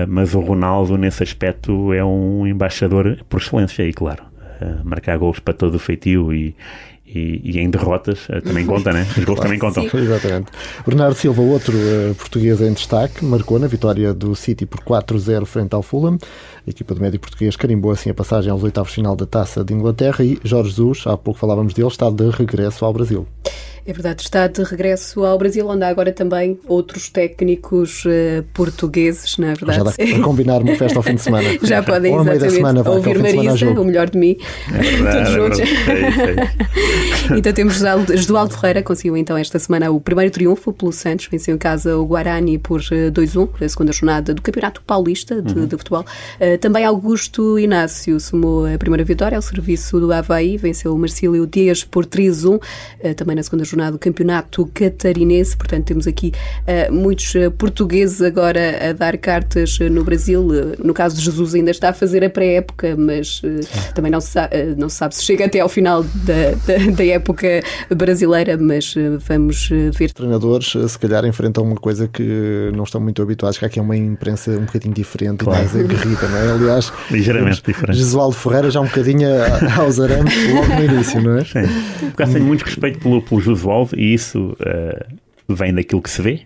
mas o Ronaldo, nesse aspecto, é um embaixador por excelência, e claro marcar gols para todo o feitio e, e, e, em derrotas uh, também conta, né? Os gols claro, também contam. Sim. Exatamente. Bernardo Silva, outro uh, português em destaque, marcou na vitória do City por 4-0 frente ao Fulham. A equipa do médio português carimbou assim a passagem aos oitavos final da Taça de Inglaterra e Jorge Jesus, há pouco falávamos dele, está de regresso ao Brasil. É verdade, está de regresso ao Brasil, onde há agora também outros técnicos uh, portugueses, não é verdade? Já dá para combinar uma festa ao fim de semana. Já podem, Ou exatamente, semana, vai, ouvir Marisa, o melhor de mim, é verdade, todos juntos. É então temos Josualdo Ferreira, conseguiu então esta semana o primeiro triunfo pelo Santos, venceu em casa o Guarani por 2-1, eh, a segunda jornada do Campeonato Paulista de, uhum. de Futebol. Uh, também Augusto Inácio somou a primeira vitória ao serviço do Havaí, venceu o Marcílio Dias por 3-1, uh, também na segunda jornada jornada do Campeonato Catarinense. Portanto, temos aqui uh, muitos uh, portugueses agora a dar cartas uh, no Brasil. no caso de Jesus, ainda está a fazer a pré-época, mas também não se, sabe, não se sabe se chega até ao final da, da, da época brasileira. Mas vamos ver. Treinadores, se calhar, enfrentam uma coisa que não estão muito habituados, que aqui é uma imprensa um bocadinho diferente claro. e mais aguerrida, não é? Aliás, ligeiramente diferente. Jesualdo Ferreira já um bocadinho aos arames logo no início, não é? Sim. Porque tenho muito respeito pelo, pelo desenvolve e isso uh, vem daquilo que se vê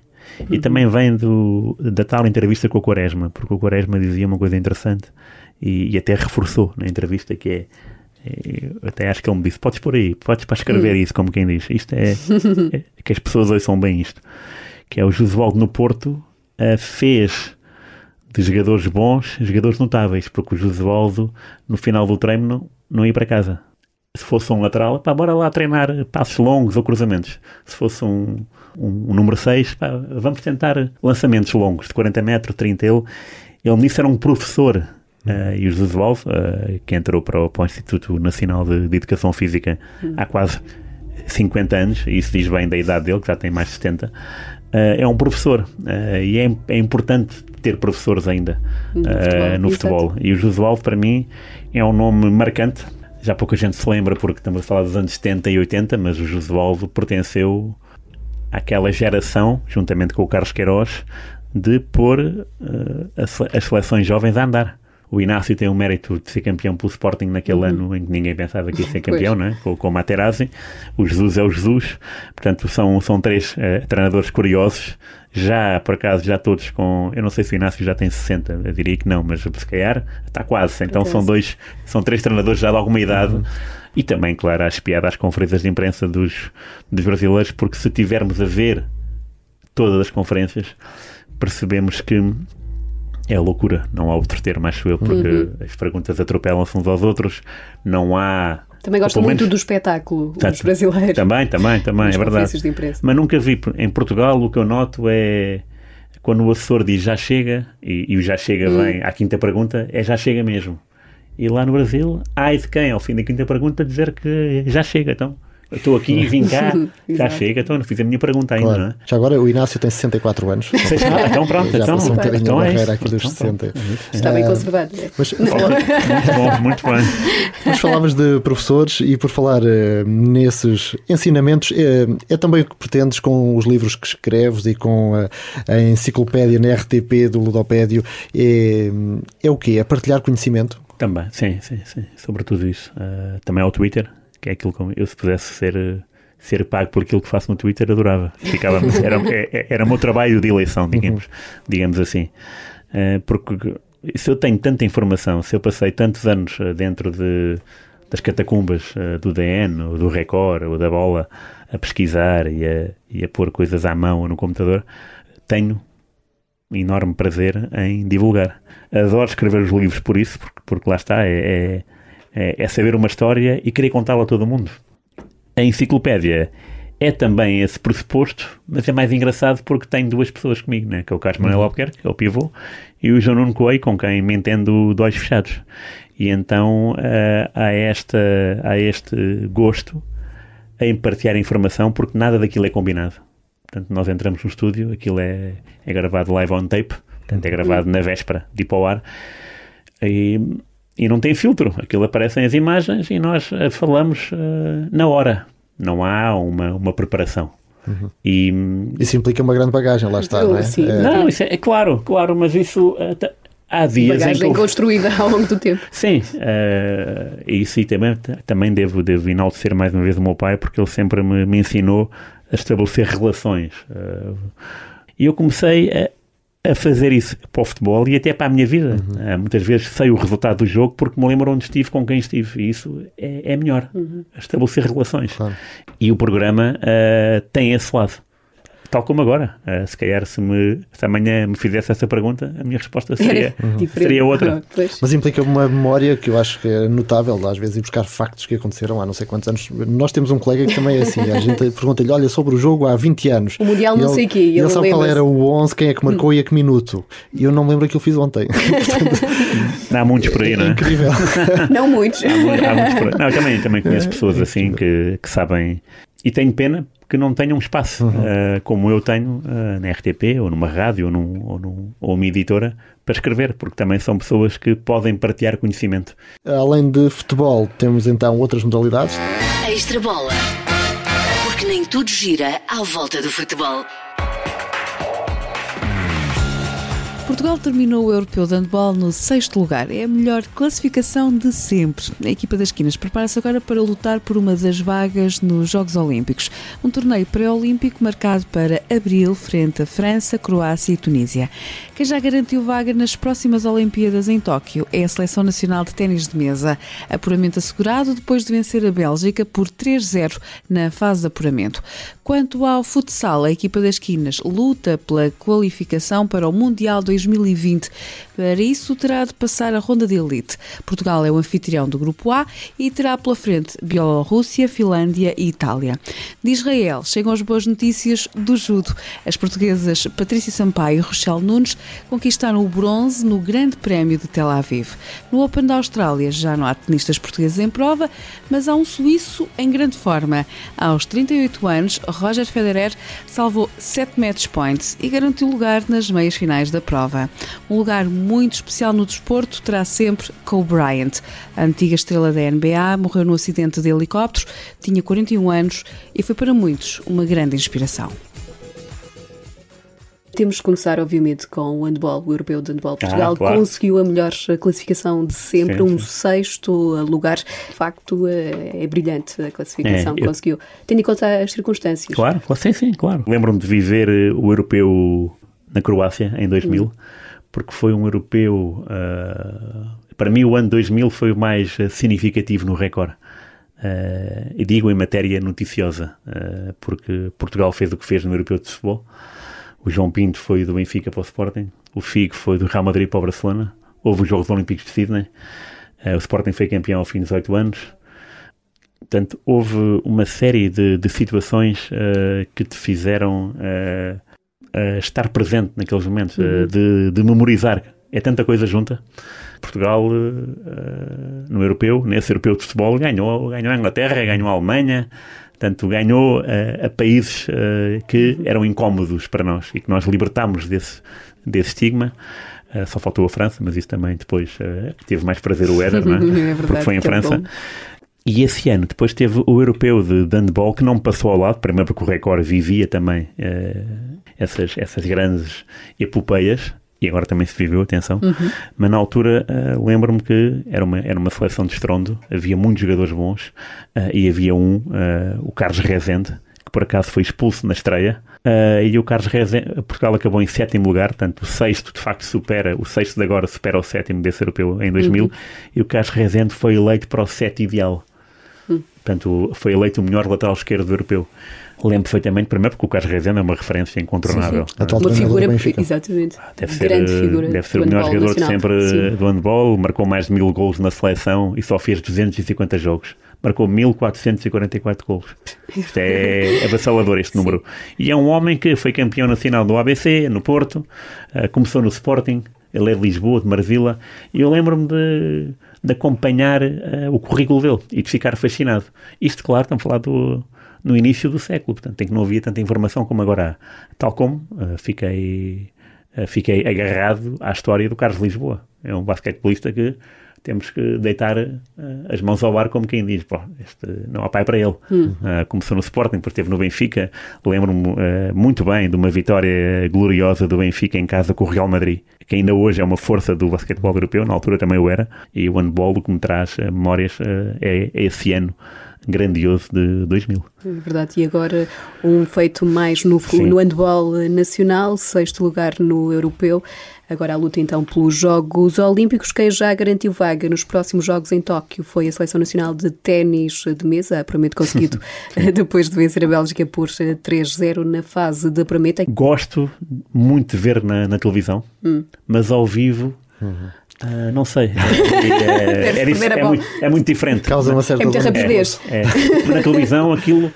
e uhum. também vem do, da tal entrevista com o Quaresma, porque o Quaresma dizia uma coisa interessante e, e até reforçou na entrevista que é, é até acho que ele me disse, podes por aí, podes para escrever uhum. isso, como quem diz. Isto é, é, que as pessoas ouçam bem isto. Que é o Josualdo no Porto uh, fez de jogadores bons, jogadores notáveis, porque o Josualdo no final do treino não, não ia para casa se fosse um lateral, pá, bora lá treinar passos longos ou cruzamentos. Se fosse um, um, um número 6, pá, vamos tentar lançamentos longos, de 40 metros, 30. Ele, ele nisso era um professor. Uh, e o José Valve, uh, que entrou para o, para o, Instituto Nacional de, de Educação Física hum. há quase 50 anos, e isso diz bem da idade dele, que já tem mais de 70, uh, é um professor. e é, é, importante ter professores ainda no futebol. No futebol. E o Josualdo, para mim, é um nome marcante já pouca gente se lembra porque estamos a falar dos anos 70 e 80, mas o Josualdo pertenceu àquela geração, juntamente com o Carlos Queiroz, de pôr uh, as seleções jovens a andar. O Inácio tem o mérito de ser campeão pelo Sporting naquele uhum. ano em que ninguém pensava que ia ser campeão, não é? com, com o Materazzi. O Jesus é o Jesus. Portanto, são, são três uh, treinadores curiosos já, por acaso, já todos com. Eu não sei se o Inácio já tem 60, eu diria que não, mas se calhar está quase. Então são dois, são três treinadores já de alguma idade. Uhum. E também, claro, às piadas às conferências de imprensa dos, dos brasileiros, porque se tivermos a ver todas as conferências, percebemos que é loucura. Não há outro termo, acho eu, porque uhum. as perguntas atropelam-se uns aos outros, não há também gostam muito do espetáculo, tá, os brasileiros. Também, também, também, é verdade. Mas nunca vi, em Portugal, o que eu noto é quando o assessor diz já chega, e, o já chega hum. vem à quinta pergunta, é já chega mesmo. E lá no Brasil, ai de quem, ao fim da quinta pergunta, dizer que já chega, então estou aqui e vim cá, já chega, então não fiz a minha pergunta ainda, claro. não é? Já agora o Inácio tem 64 anos. ah, então pronto, já então, passou um bocadinho então a barreira é aqui dos então, 60. Está bem conservado. Mas, muito bom, muito bem. Mas falavas de professores e por falar uh, nesses ensinamentos, uh, é também o que pretendes com os livros que escreves e com uh, a enciclopédia na RTP do Ludopédio, é, é o quê? É partilhar conhecimento? Também, sim, sim, sim, sobretudo isso. também ao Twitter, que é aquilo que eu, se pudesse ser, ser pago por aquilo que faço no Twitter, adorava. Ficava, era, é, é, era o meu trabalho de eleição, digamos, digamos assim. Uh, porque se eu tenho tanta informação, se eu passei tantos anos eh, dentro de, das catacumbas uh, do DN, ou do Record, ou da bola, a pesquisar e a, e a pôr coisas à mão ou no computador, tenho enorme prazer em divulgar. Adoro escrever os livros por isso, porque, porque lá está, é, é, é saber uma história e querer contá-la a todo mundo. A enciclopédia é também esse pressuposto, mas é mais engraçado porque tenho duas pessoas comigo, né? que é o Carlos Manuel uhum. Albuquerque, que é o pivô, e o João Nuno Coelho, com quem me entendo de olhos fechados. E então uh, há, esta, há este gosto em partilhar informação, porque nada daquilo é combinado. Portanto, nós entramos no estúdio, aquilo é, é gravado live on tape, portanto, é gravado na véspera de ir para o ar. E, e não tem filtro, aquilo aparecem as imagens e nós uh, falamos uh, na hora. Não há uma, uma preparação. Uhum. E, isso implica uma grande bagagem, lá está, não é? Sim. É... Não, isso é, é, claro, claro, mas isso uh, há dias bagagem em que... construída ao longo do tempo. Sim, uh, e isso também, também devo, devo enaltecer mais uma vez o meu pai, porque ele sempre me, me ensinou a estabelecer relações. Uh, e eu comecei a, a, fazer isso para o futebol e até para a minha vida. Uhum. Uh, muitas vezes sei o resultado do jogo porque me lembro onde estive, com quem estive. E isso é, é melhor. Uhum. Estabelecer relações. Claro. E o programa tem esse lado tal como agora. Uh, se calhar, se, me, se amanhã me fizesse essa pergunta, a minha resposta seria, uhum. seria outra. Mas implica uma memória que eu acho que é notável, às vezes, ir buscar factos que aconteceram há não sei quantos anos. Nós temos um colega que também é assim. A gente pergunta-lhe: olha, sobre o jogo há 20 anos. O Mundial não sei o quê. Ele, ele sabe qual era o 11, quem é que marcou hum. e a que minuto. E eu não me lembro aquilo que eu fiz ontem. Portanto, há muitos por aí, não é? Incrível. não muitos. Há, há muitos por aí. Não, também, também conheço pessoas assim que, que sabem. E tenho pena que não tenham espaço, uhum. uh, como eu tenho uh, na RTP, ou numa rádio, ou, num, ou, num, ou uma editora, para escrever, porque também são pessoas que podem partilhar conhecimento. Além de futebol, temos então outras modalidades? Extra bola. Porque nem tudo gira à volta do futebol. Portugal terminou o Europeu de Handball no sexto lugar. É a melhor classificação de sempre. A equipa das Quinas prepara-se agora para lutar por uma das vagas nos Jogos Olímpicos. Um torneio pré-olímpico marcado para abril, frente a França, Croácia e Tunísia. Quem já garantiu vaga nas próximas Olimpíadas em Tóquio é a Seleção Nacional de Ténis de Mesa. Apuramento assegurado depois de vencer a Bélgica por 3-0 na fase de apuramento. Quanto ao futsal, a equipa das Quinas luta pela qualificação para o Mundial 2020 2020. Para isso, terá de passar a ronda de elite. Portugal é o anfitrião do Grupo A e terá pela frente Bielorrússia, Finlândia e Itália. De Israel, chegam as boas notícias do judo. As portuguesas Patrícia Sampaio e Rochelle Nunes conquistaram o bronze no Grande Prémio de Tel Aviv. No Open da Austrália já não há tenistas portugueses em prova, mas há um suíço em grande forma. Aos 38 anos, Roger Federer salvou 7 match points e garantiu lugar nas meias finais da prova prova. Um lugar muito especial no desporto terá sempre Kobe Bryant. A antiga estrela da NBA morreu no acidente de helicóptero, tinha 41 anos e foi para muitos uma grande inspiração. Temos que começar, obviamente, com o handball, o europeu de handball. Portugal ah, claro. conseguiu a melhor classificação de sempre, sim, um sim. sexto lugar. De facto, é, é brilhante a classificação é, eu... conseguiu, tendo em conta as circunstâncias. Claro, sim, sim, claro. Lembro-me de viver eh, o europeu na Croácia em 2000, uhum. porque foi um europeu. Uh, para mim, o ano 2000 foi o mais uh, significativo no recorde. Uh, e digo em matéria noticiosa, uh, porque Portugal fez o que fez no europeu de futebol. O João Pinto foi do Benfica para o Sporting, o Figo foi do Real Madrid para o Barcelona. Houve os Jogos Olímpicos de Sydney. o Sporting foi campeão ao fim dos oito anos. Portanto, houve uma série de, de situações que te fizeram a estar presente naqueles momentos, uhum. de, de, memorizar. É tanta coisa junta. Portugal, uh, no europeu, nesse europeu de futebol, ganhou, ganhou a Inglaterra, ganhou a Alemanha, portanto, ganhou uh, a países uh, que eram incómodos para nós e que nós libertámos desse, desse estigma. Uh, só faltou a França, mas isso também depois uh, teve mais prazer o Éder, não é? é verdade, Porque foi em França. É e esse ano depois teve o europeu de, de handball que não me passou ao lado, primeiro porque o Record vivia também uh, essas, essas grandes epopeias, e agora também se viveu, atenção, uhum. mas na altura uh, lembro-me que era uma, era uma seleção de estrondo, havia muitos jogadores bons uh, e havia um, o Carlos Rezende, que por acaso foi expulso na estreia, uh, e o Carlos Rezende, Portugal acabou em sétimo lugar, portanto o sexto de facto supera, o sexto de agora supera o sétimo desse europeu em 2000, uhum. e o Carlos Rezende foi eleito para o sete ideal. Portanto, foi eleito o melhor lateral esquerdo do europeu. Lembro perfeitamente, primeiro porque o Carlos Rezende é uma referência incontornável. Sim, sim. Uma figura, exatamente. Ah, deve ser, Grande figura deve ser o melhor jogador de sempre sim. do handball, marcou mais de mil gols na seleção e só fez 250 jogos. Marcou 1444 gols. Isto é avassalador, este número. E é um homem que foi campeão nacional do ABC, no Porto, uh, começou no Sporting, ele é de Lisboa, de Marvila, e eu lembro-me de, de acompanhar uh, o currículo dele e de ficar fascinado. Isto, claro, estamos a falar do no início do século, portanto, em que não havia tanta informação como agora há. Tal como uh, fiquei, uh, fiquei agarrado à história do Carlos Lisboa. É um basquetebolista que temos que deitar uh, as mãos ao ar, como quem diz, pô, este não há pai para ele. Hum. Uh, começou no Sporting, depois esteve no Benfica. Lembro-me uh, muito bem de uma vitória gloriosa do Benfica em casa com o Real Madrid, que ainda hoje é uma força do basquetebol europeu, na altura também o era, e o handball, o que me traz memórias, é, é esse ano grandioso de 2000. É verdade, e agora um feito mais no, no handball nacional, sexto lugar no europeu. Agora a luta então pelos Jogos Olímpicos. Quem já garantiu vaga nos próximos Jogos em Tóquio foi a Seleção Nacional de Ténis de Mesa, prometo conseguido depois de vencer a Bélgica por 3-0 na fase de prometa. Gosto muito de ver na, na televisão, hum. mas ao vivo. Uhum Uh, não sei. É, é, é, é, muito, é, muito, diferente. Causa uma certa é muita rapidez. É, Na televisão, aquilo,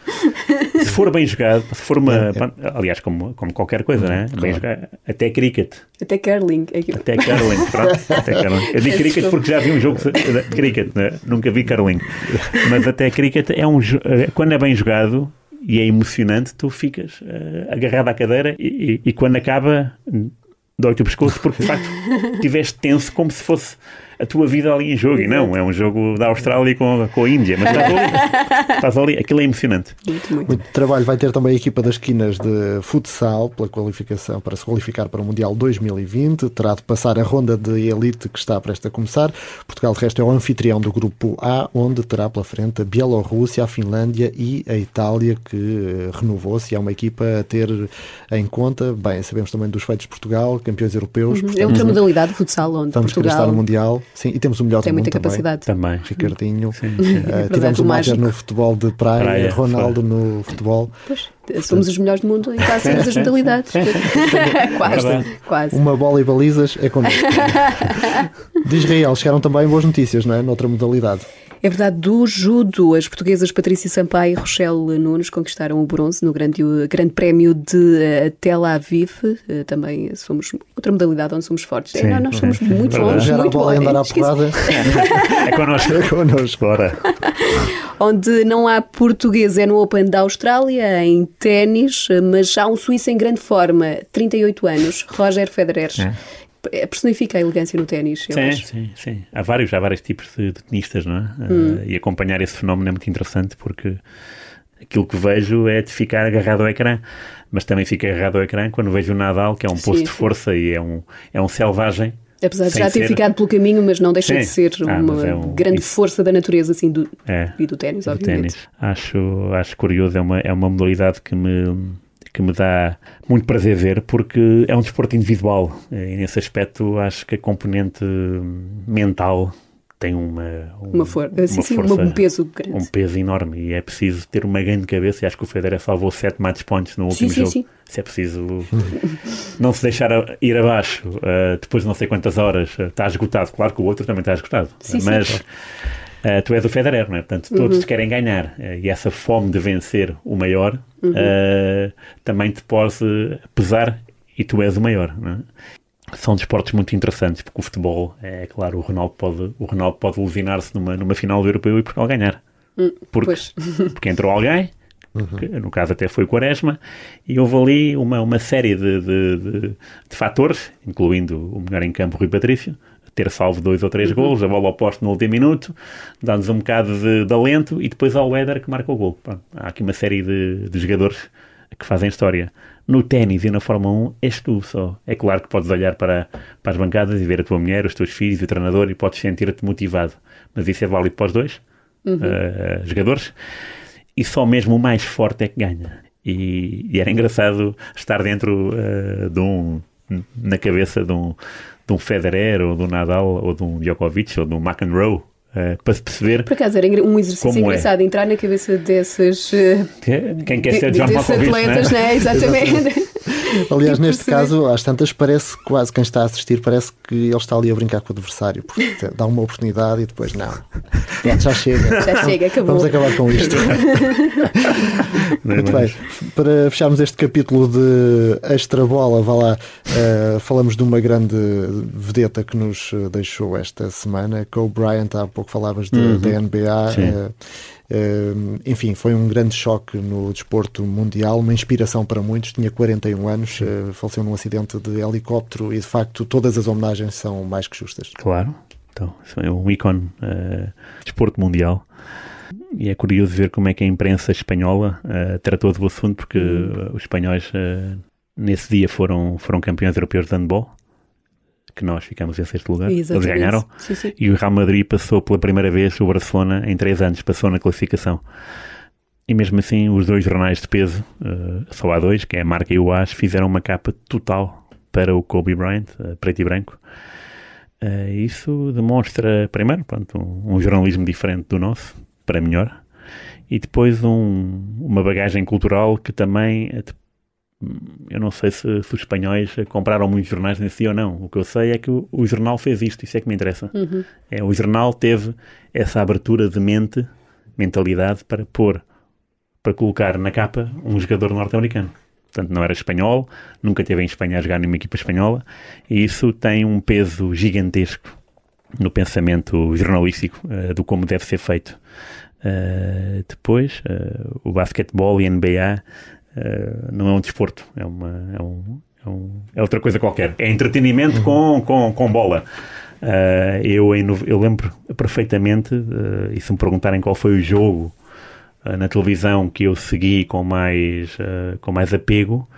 se for bem jogado, se for uma. Aliás, como, como qualquer coisa, né? Claro. Bem jogado, até cricket. Até curling. Até curling, pronto. Até curling. Eu digo cricket porque já vi um jogo de cricket, né? nunca vi curling. Mas até cricket é um. Quando é bem jogado e é emocionante, tu ficas uh, agarrado à cadeira e, e, e quando acaba dói-te o pescoço porque de facto estiveste tenso como se fosse a tua vida ali em jogo. E não, é um jogo da Austrália com, com a Índia, mas estás ali, estás ali, aquilo é emocionante. Muito, muito. muito trabalho. Vai ter também a equipa das esquinas de futsal pela qualificação para se qualificar para o Mundial 2020. Terá de passar a ronda de elite que está prestes a começar. Portugal, de resto, é o anfitrião do grupo A, onde terá pela frente a Bielorrússia, a Finlândia e a Itália, que eh, renovou-se. É uma equipa a ter em conta. Bem, sabemos também dos feitos de Portugal, campeões europeus. Uhum. Portanto, é outra modalidade de futsal, onde vamos Portugal... estar no Mundial. Sim, e temos o melhor Tem do muita mundo capacidade. Também. Ricardinho. Sim, sim. Uh, tivemos o Máger no futebol de praia, praia Ronaldo foi. no futebol. Pois, somos os melhores do mundo em quase todas as modalidades. quase, quase. Uma bola e balizas é connosco. de Israel chegaram também boas notícias, não é? Noutra modalidade. É verdade, do judo, as portuguesas Patrícia Sampaio e Rochelle Nunes conquistaram o bronze no grande, grande prémio de uh, Tel Aviv. Uh, também somos outra modalidade onde somos fortes. É, Sim, nós somos é. muito bons, Já muito bons. andar à porrada. é connosco. É connosco, ora. Onde não há português é no Open da Austrália, em ténis, mas há um suíço em grande forma, 38 anos, Roger Federer. É é, personifica a elegância no ténis. Sim, acho. sim, sim. Há vários, há vários tipos de, de tenistas, não é? Hum. Uh, e acompanhar esse fenómeno é muito interessante porque aquilo que vejo é de ficar agarrado ao ecrã, mas também fico agarrado ao ecrã quando vejo o Nadal, que é um posto sim, de força e é um, é um selvagem. Apesar de já ter ser... ficado pelo caminho, mas não deixa sim. de ser ah, uma é um... grande Isso... força da natureza assim, do... É, e do ténis, obviamente. Ténis. Acho, acho curioso, é uma, é uma modalidade que me que me dá muito prazer ver, porque é um desporto individual e nesse aspecto acho que a componente mental tem uma, um, uma, for uma sim, sim, força, um peso grande. Um peso enorme e é preciso ter uma grande cabeça e acho que o Federer salvou sete match points no último sim, jogo. Sim, Se é preciso não se deixar ir abaixo uh, depois de não sei quantas horas, uh, está esgotado. Claro que o outro também está esgotado, mas Uh, tu és o Federer, não é? Portanto, todos uhum. querem ganhar. Uh, e essa fome de vencer o maior uhum. uh, também te pode pesar e tu és o maior, não é? São desportos muito interessantes, porque o futebol, é claro, o Ronaldo pode, o Ronaldo pode levinar-se numa, numa final do europeu e Portugal ganhar. Hum, porque, porque entrou alguém, Uhum. Que, no caso até foi o Quaresma, e houve ali uma, uma série de, de, de, de fatores, incluindo o melhor em campo Rui Patrício, ter salvo dois ou três uhum. gols, a bola oposta no último minuto, dá-nos um bocado de, de, alento e depois ao Éder que marca o gol. Pronto, há aqui uma série de, de jogadores que fazem história. No ténis e na Fórmula 1 és tu só. É claro que podes olhar para, para as bancadas e ver a tua mulher, os teus filhos o treinador e podes sentir-te motivado. Mas isso é válido para os dois uhum. uh, jogadores. E só mesmo o mais forte é que ganha. E, e era engraçado estar dentro uh, de um, na cabeça de um, de um Federer ou de um Nadal ou de um Djokovic ou de um McEnroe Uh, para se perceber. Por acaso era um exercício é. engraçado é. entrar na cabeça desses. Uh, Quem quer ser de, John desses atletas, né? né? Exatamente. Aliás, neste caso, às tantas, parece quase quem está a assistir, parece que ele está ali a brincar com o adversário, porque dá uma oportunidade e depois não. já chega. Já chega, acabou. Vamos acabar com isto. Muito bem. Para fecharmos este capítulo de extra bola, vá lá, uh, falamos de uma grande vedeta que nos deixou esta semana, Kobe Bryant, há pouco falavas de, uhum. da NBA. Uh, enfim, foi um grande choque no desporto mundial, uma inspiração para muitos. Tinha 41 anos, uh, faleceu num acidente de helicóptero e de facto todas as homenagens são mais que justas. Claro, então, é um ícone uh, desporto mundial. E é curioso ver como é que a imprensa espanhola uh, tratou do assunto, porque uhum. os espanhóis nesse dia foram, foram campeões europeus de handball que nós ficamos em sexto lugar. Exatamente. Eles ganharam. Sim, sim. E o Real Madrid passou pela primeira vez o Barcelona em três anos, passou na classificação. E mesmo assim, os dois jornais de peso, uh, só há dois, que é a Marca e o AS, fizeram uma capa total para o Kobe Bryant, uh, preto e branco. Uh, isso demonstra, primeiro, pronto, um, um, jornalismo diferente do nosso, para melhor, e depois um, uma bagagem cultural que também eu não sei se, se, os espanhóis compraram muitos jornais nesse dia ou não. O que eu sei é que o, o jornal fez isto, isso é que me interessa. Uhum. É, o jornal teve essa abertura de mente, mentalidade, para pôr, para colocar na capa um jogador norte-americano. Portanto, não era espanhol, nunca teve em Espanha a jogar numa equipa espanhola, e isso tem um peso gigantesco no pensamento jornalístico uh, do como deve ser feito. Uh, depois, uh, o basquetebol e a NBA Uh, não é um desporto, é, uma, é, um, é, um, é, outra coisa qualquer. É entretenimento com, com, com bola. Uh, eu, eu lembro perfeitamente, uh, e se me perguntarem qual foi o jogo na televisão que eu segui com mais, com mais apego,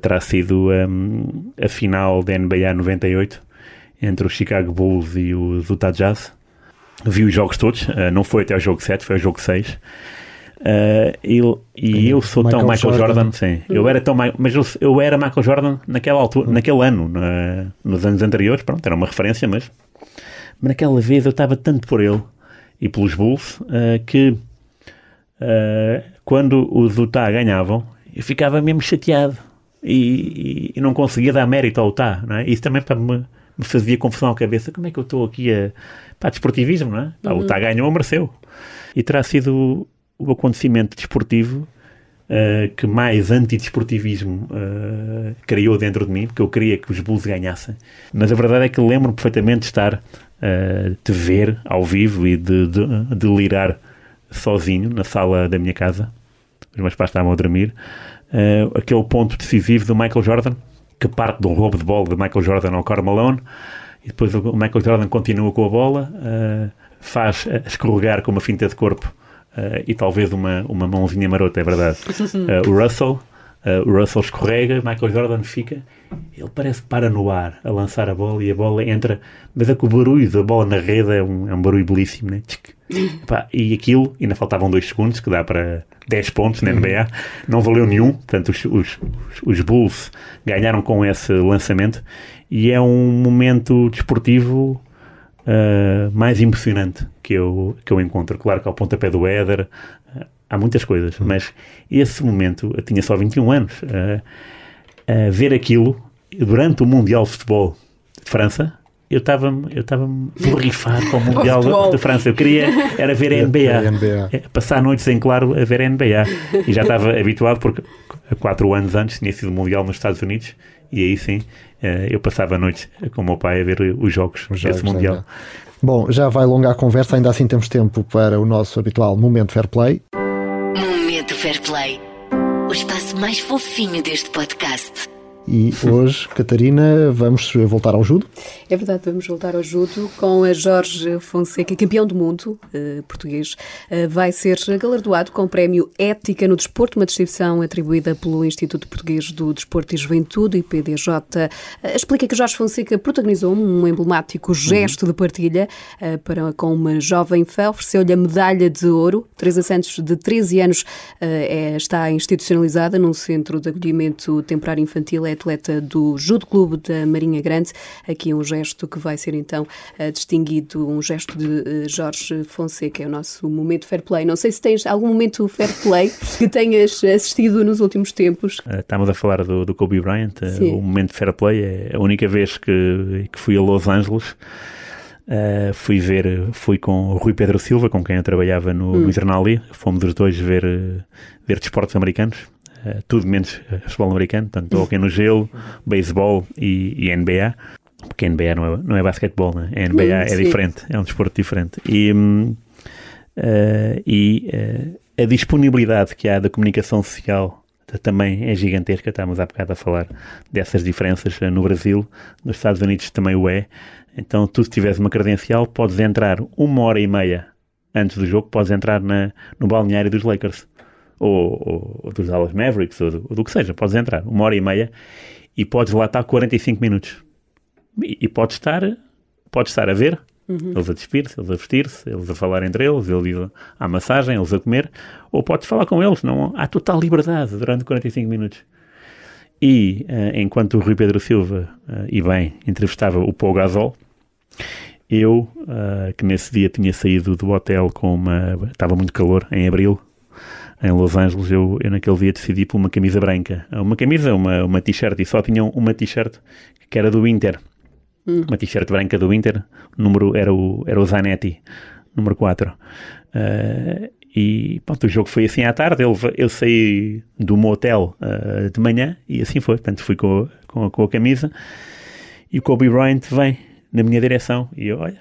terá sido um, a final da NBA 98 entre os Chicago Bulls e os Utah Jazz. Vi os jogos todos, não foi até o jogo 7, foi o jogo 6. Uh, eu, e eu sou Michael tão Michael Jordan, Jordan sim. Eu era tão mas eu, eu, era Michael Jordan naquela altura, hum. naquele ano, na, nos anos anteriores, pronto, era uma referência, mas, mas naquela vez eu estava tanto por ele e pelos Bulls uh, que uh, quando os Utah ganhavam, eu ficava mesmo chateado e, e, e não conseguia dar mérito ao Utah, não é? Isso também para me, me fazia confusão à cabeça. Como é que eu estou aqui a. Pá, desportivismo, não é? Pá, uhum. O Utah ganhou, mereceu. E terá sido o acontecimento desportivo uh, que mais antidesportivismo uh, criou dentro de mim, porque eu queria que os Bulls ganhassem. Mas a verdade é que lembro perfeitamente de estar, uh, de ver ao vivo e de, de, de lirar sozinho na sala da minha casa. Os meus pais estavam a dormir. Uh, aquele ponto decisivo do Michael Jordan, que parte do roubo de bola de Michael Jordan ao Karl Malone, e depois o Michael Jordan continua com a bola, uh, faz escorregar com uma finta de corpo uh, e talvez uma, uma mãozinha marota, é verdade. Uh, o Russell, uh, o Russell escorrega, Michael Jordan fica, ele parece que para no ar a lançar a bola e a bola entra, mas é que o barulho da bola na rede é um, é um barulho belíssimo, né? Epá, e aquilo, ainda faltavam dois segundos, que dá para 10 pontos na NBA, não valeu nenhum, portanto os, os, os Bulls ganharam com esse lançamento e é um momento desportivo uh, mais emocionante que eu, que eu encontro. Claro que ao pontapé do Éder uh, há muitas coisas, uhum. mas esse momento, eu tinha só 21 anos, uh, ver aquilo durante o Mundial de Futebol de França, eu estava-me eu estava borrifado com o Mundial de França. Eu queria era ver a NBA. NBA. É, passar noites em claro a ver a NBA. E já estava habituado porque quatro anos antes tinha sido o Mundial nos Estados Unidos e aí sim eh, eu passava noites com o meu pai a ver os jogos, os jogos Mundial. É. Bom, já vai longa a conversa, ainda assim temos tempo para o nosso habitual Momento Fair Play. Momento Fair Play, o espaço mais fofinho deste podcast. E hoje, Catarina, vamos voltar ao judo? É verdade, vamos voltar ao judo com a Jorge Fonseca, campeão do mundo eh, português. Eh, vai ser galardoado com o prémio Ética no Desporto, uma distinção atribuída pelo Instituto Português do Desporto e Juventude, IPDJ. Eh, explica que Jorge Fonseca protagonizou um emblemático gesto de partilha eh, para, com uma jovem fã, ofereceu-lhe a medalha de ouro. Teresa Santos, de 13 anos, eh, é, está institucionalizada num centro de acolhimento temporário infantil, é atleta do Judo Clube da Marinha Grande. Aqui um gesto que vai ser então eh, distinguido, um gesto de eh, Jorge Fonseca, é o nosso momento fair play. Não sei se tens algum momento fair play que tenhas assistido nos últimos tempos. Eh, estamos a falar do, do Kobe Bryant, Sim. o momento fair play é a única vez que, que fui a Los Angeles. Uh, fui ver, fui com o Rui Pedro Silva, com quem eu trabalhava no, hum. no fomos os dois ver, ver desportos americanos, uh, tudo menos futebol americano, tanto hockey no gelo, beisebol e, e, NBA, porque NBA não é, não é basquetebol, né? a NBA hum, é diferente, é um desporto diferente. E, uh, e a disponibilidade que há da comunicação social também é gigantesca. Estamos há bocado a falar dessas diferenças no Brasil, nos Estados Unidos também o é. Então, tu, se tiveres uma credencial, podes entrar uma hora e meia antes do jogo, podes entrar na, no balneário dos Lakers ou, ou, ou dos Dallas Mavericks ou do, ou do, que seja. Podes entrar uma hora e meia e podes lá estar 45 minutos. E, e podes estar, podes estar a ver Uhum. Eles a despir-se, eles a vestir-se, eles a falar entre eles, eles à massagem, eles a comer, ou podes falar com eles, não há total liberdade durante 45 minutos. E uh, enquanto o Rui Pedro Silva, uh, e bem, entrevistava o Paul Gasol, eu, uh, que nesse dia tinha saído do hotel com uma. estava muito calor, em abril, em Los Angeles, eu, eu naquele dia decidi por uma camisa branca. Uma camisa, uma, uma t-shirt, e só tinham uma t-shirt que era do Inter. Hum. Uma t-shirt branca do Inter, o número era o, era o Zanetti, número 4. Uh, e pronto, o jogo foi assim à tarde. Eu, eu saí do motel uh, de manhã e assim foi. Portanto, fui com, com, com, a camisa e o Kobe Bryant vem na minha direção. E eu, olha,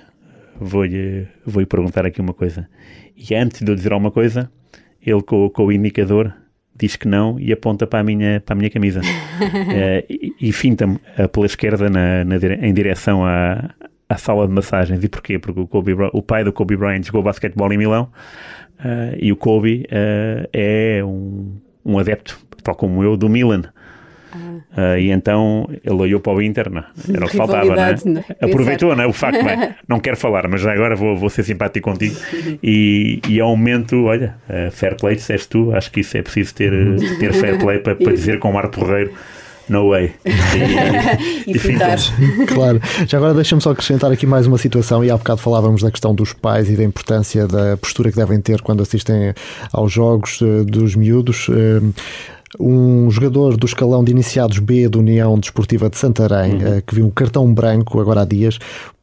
vou-lhe vou perguntar aqui uma coisa. E antes de eu dizer alguma coisa, ele com, com o indicador diz que não e aponta para a minha, para a minha camisa. uh, e, e finta-me uh, pela esquerda na, na, em direção à, à sala de massagens. E porquê? Porque o, Kobe, o pai do Kobe Bryant jogou basquetebol em Milão Uh, e o Kobe é um, um, adepto, tal como eu, do Milan. Uh, e então ele olhou para o Inter, não, era o que faltava, né? não é? Aproveitou, né? O facto, não, é? não quero falar, mas agora vou, vou ser simpático contigo. E, e ao momento, olha, fair play, disseste tu, acho que isso é preciso ter, ter fair play para, para dizer com o ar porreiro no way. E, e, claro. Já agora deixa-me só acrescentar aqui mais uma situação, e há bocado falávamos da questão dos pais e da importância da postura que devem ter quando assistem aos jogos uh, dos miúdos. Um jogador do escalão de iniciados B da União Desportiva de Santarém, uhum. Eh, que viu um cartão branco agora há dias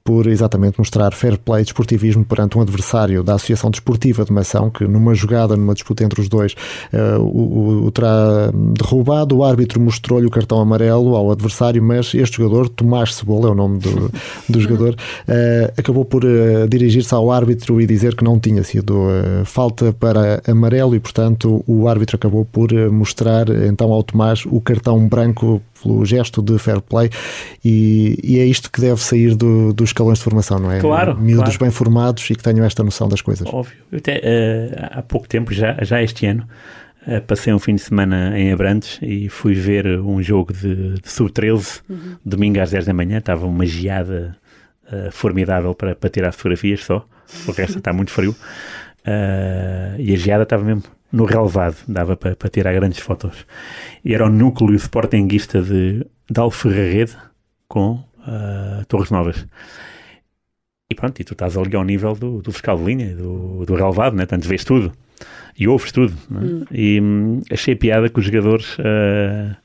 por exatamente mostrar fair play de esportivismo perante um adversário da Associação Desportiva de Mação, que numa jogada, numa disputa entre os dois, uh, o, o, terá derrubado. O árbitro mostrou-lhe o cartão amarelo ao adversário, mas este jogador, Tomás Cebola, é o nome do, do jogador, uh, acabou por uh, dirigir-se ao árbitro e dizer que não tinha sido falta para amarelo e, portanto, o árbitro acabou por mostrar então ao Tomás o cartão branco pelo gesto de fair play e, e é isto que deve sair do, dos escalões de formação, não é? Claro. Miúdos claro. bem formados e que tenham esta noção das coisas. Óbvio. Eu até, uh, há pouco tempo, já, já este ano, uh, passei um fim de semana em Abrantes e fui ver um jogo de, de sub-13, uhum. domingo às 10 da manhã, estava uma geada uh, formidável para, para tirar fotografias só, porque esta está muito frio. e a geada estava mesmo no relevado, dava para, para tirar grandes fotos. E era o núcleo sportinguista de, de Alferrarede com uh, Torres Novas. E pronto, e tu estás ali ao nível do, do fiscal de linha, do, do relevado, né? Tanto vês tudo e ouves tudo. Né? Hum. E hum, achei piada que os jogadores uh,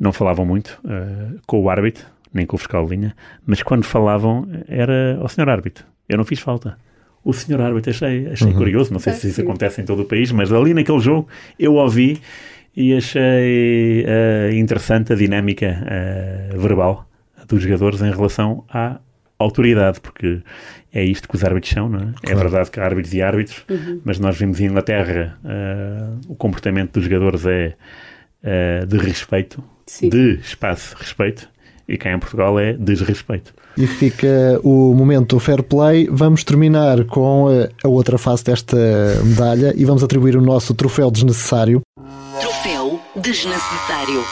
não falavam muito uh, com o árbitro, nem com o fiscal de linha, mas quando falavam era ao senhor árbitro. Eu não fiz falta o senhor árbitro. Achei, achei uhum. curioso, não sei se isso acontece em todo o país, mas ali naquele jogo eu ouvi e achei uh, interessante a dinâmica uh, verbal dos jogadores em relação à autoridade, porque é isto que os árbitros são, não é? é claro. É verdade que há árbitros e árbitros, uhum. mas nós vimos em Inglaterra uh, o comportamento dos jogadores é de respeito Sim. de espaço respeito e cá em Portugal é desrespeito. E fica o momento fair play. Vamos terminar com eh, a outra face desta medalha e vamos atribuir o nosso troféu desnecessário. Troféu desnecessário.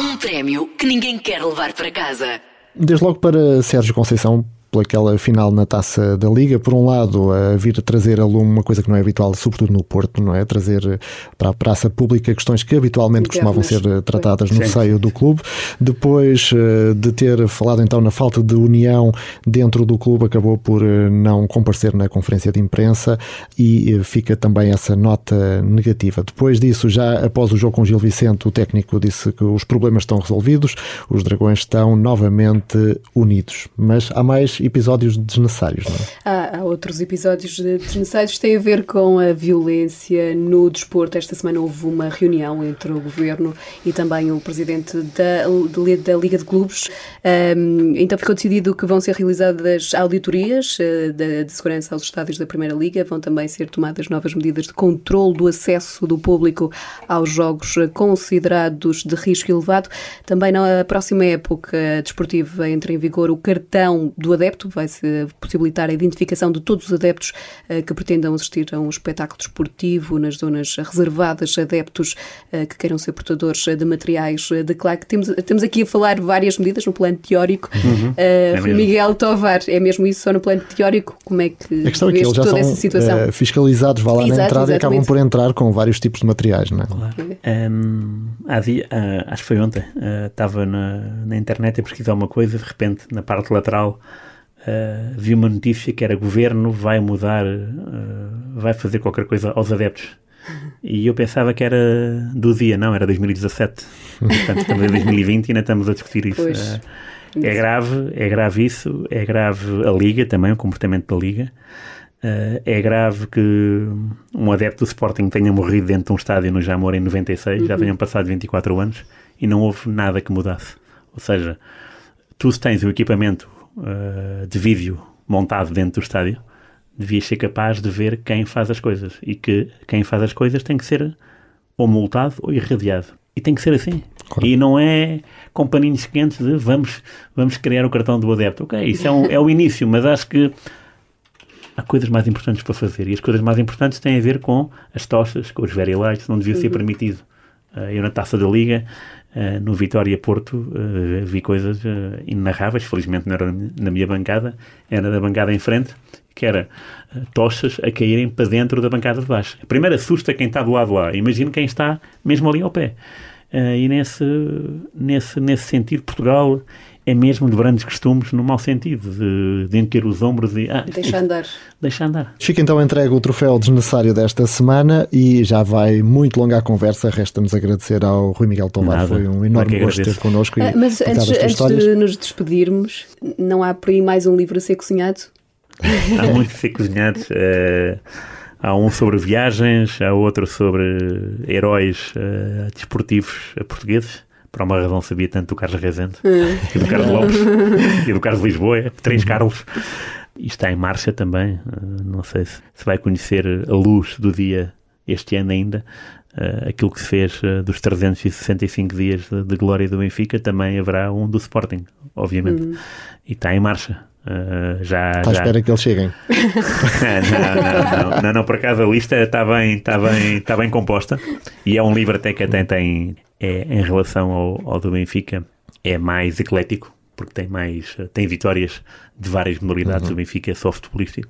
Um prémio que ninguém quer levar para casa. Desde logo para Sérgio Conceição, pelaquela final na taça da Liga. Por um lado, a vir trazer a lume uma coisa que não é habitual, sobretudo no Porto, não é? Trazer para a praça pública questões que habitualmente costumavam ser tratadas no seio do clube. Depois eh, de ter falado então na falta de união dentro do clube, acabou por eh, não comparecer na conferência de imprensa e eh, fica também essa nota negativa. Depois disso, já após o jogo com Gil Vicente, o técnico disse que os problemas estão resolvidos, os dragões estão novamente unidos. Mas há mais episódios desnecessários, não é? Há, outros episódios desnecessários que têm a ver com a violência no desporto. Esta semana houve uma reunião entre o governo e também o presidente da, da Liga de Clubes. Um, então ficou decidido que vão ser realizadas auditorias uh, de, de, segurança aos estádios da Primeira Liga. Vão também ser tomadas novas medidas de controle do acesso do público aos jogos considerados de risco elevado. Também na próxima época desportiva entra em vigor o cartão do adepto adepto, vai-se possibilitar a identificação de todos os adeptos uh, que pretendam assistir a um espetáculo desportivo nas zonas reservadas a adeptos uh, que queiram ser portadores de materiais de claque. Temos, temos aqui a falar várias medidas no plano teórico. Uhum. Uh, é Miguel Tovar, é mesmo isso só no plano teórico? Como é que a questão é que eles já são essa situação? fiscalizados, vá lá Exato, na entrada exatamente. e acabam por entrar com vários tipos de materiais, não é? Claro. Um, há dia, uh, acho que foi ontem, estava na, na internet a pesquisar uma coisa, de repente, na parte lateral Uh, vi uma notícia que era governo vai mudar, uh, vai fazer qualquer coisa aos adeptos. E eu pensava que era do dia, não, era 2017. Portanto, estamos em 2020 e ainda estamos a discutir isso. Uh, é grave, é grave isso, é grave a Liga também, o comportamento da Liga. é grave que um adepto do Sporting tenha morrido dentro de um estádio no Jamor em 96, uhum. já tenham passado 24 anos e não houve nada que mudasse. Ou seja, tu tens o equipamento uh, de vídeo montado dentro do estádio, devias ser capaz de ver quem faz as coisas e que quem faz as coisas tem que ser ou multado ou irradiado. E tem que ser assim. Claro. E não é com paninhos quentes de vamos, vamos criar o cartão do adepto. Ok, isso é, um, é o início, mas acho que há coisas mais importantes para fazer. E as coisas mais importantes têm a ver com as tochas, com os very lights, não devia ser uhum. permitido. Uh, eu na taça da Liga Uh, no Vitória Porto uh, vi coisas uh, inarráveis, felizmente não era na minha bancada, era da bancada em frente, que era tochas a caírem para dentro da bancada de baixo. Primeiro assusta quem está do lado lá, imagino quem está mesmo ali ao pé. e nesse, nesse, nesse sentido, Portugal é mesmo de grandes costumes no mau sentido, de, de encher os ombros e. Ah, deixa andar. Deixa andar. Fica então entregue o troféu desnecessário desta semana e já vai muito longa a conversa. Resta-nos agradecer ao Rui Miguel Tomar. Foi um enorme gosto ter connosco. Ah, mas antes, antes de nos despedirmos, não há por aí mais um livro a ser cozinhado? há muito a ser cozinhado. Uh, há um sobre viagens, há outro sobre heróis uh, desportivos portugueses por uma razão sabia tanto do Carlos Rezende hum. e do Carlos Lopes e do Carlos Lisboa, três Carlos. E está em marcha também. Uh, não sei se, se vai conhecer a luz do dia este ano ainda. Uh, aquilo que se fez uh, dos 365 dias de, de, glória do Benfica, também haverá um do Sporting, obviamente. Uhum. E está em marcha. Uh, já, está à espera que eles cheguem. não, não, não, não, por acaso a lista está bem, está bem, está bem composta e é um livro até que até tem, é, em relação ao, do Benfica, é mais eclético, porque tem mais tem vitórias de várias modalidades. Uhum. O Benfica é só futebolístico.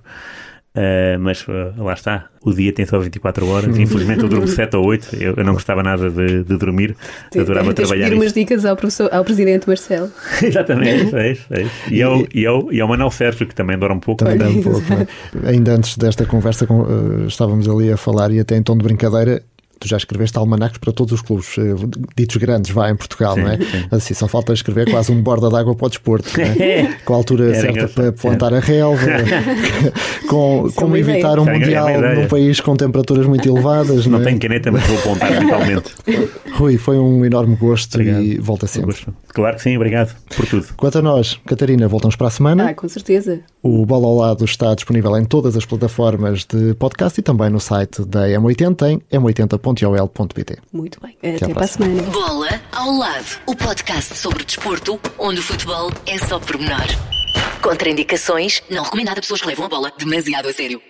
Uh, mas uh, lá está, o dia tem só 24 horas. Infelizmente eu durmo 7 ou 8. Eu, eu não gostava nada de, de dormir. Tem, adorava tem, trabalhar. Pedir umas dicas ao, professor, ao presidente Marcelo. Exatamente, é isso, é isso. E, ao, e, ao, e ao Manuel Sérgio, que também adora um pouco. Também um pouco é? Ainda antes desta conversa, com, uh, estávamos ali a falar e até em tom de brincadeira tu já escreveste almanacs para todos os clubes eh, ditos grandes, vá, em Portugal, sim, não é? Sim. Assim, só falta escrever quase um borda d'água para o desporto, é? com a altura Era certa para plantar a relva, com, como evitar um mundial num país com temperaturas muito elevadas. Não, não é? tenho caneta, mas vou apontar mentalmente. Rui, foi um enorme gosto obrigado. e volta sempre. Claro que sim, obrigado por tudo. Quanto a nós, Catarina, voltamos para a semana. Ah, com certeza. O Bola ao Lado está disponível em todas as plataformas de podcast e também no site da M80 em m80.ol.pt. Muito bem. Até, Até para a semana. Bola ao Lado, o podcast sobre desporto, onde o futebol é só pormenor. Contraindicações, não recomendado a pessoas que levam a bola demasiado a sério.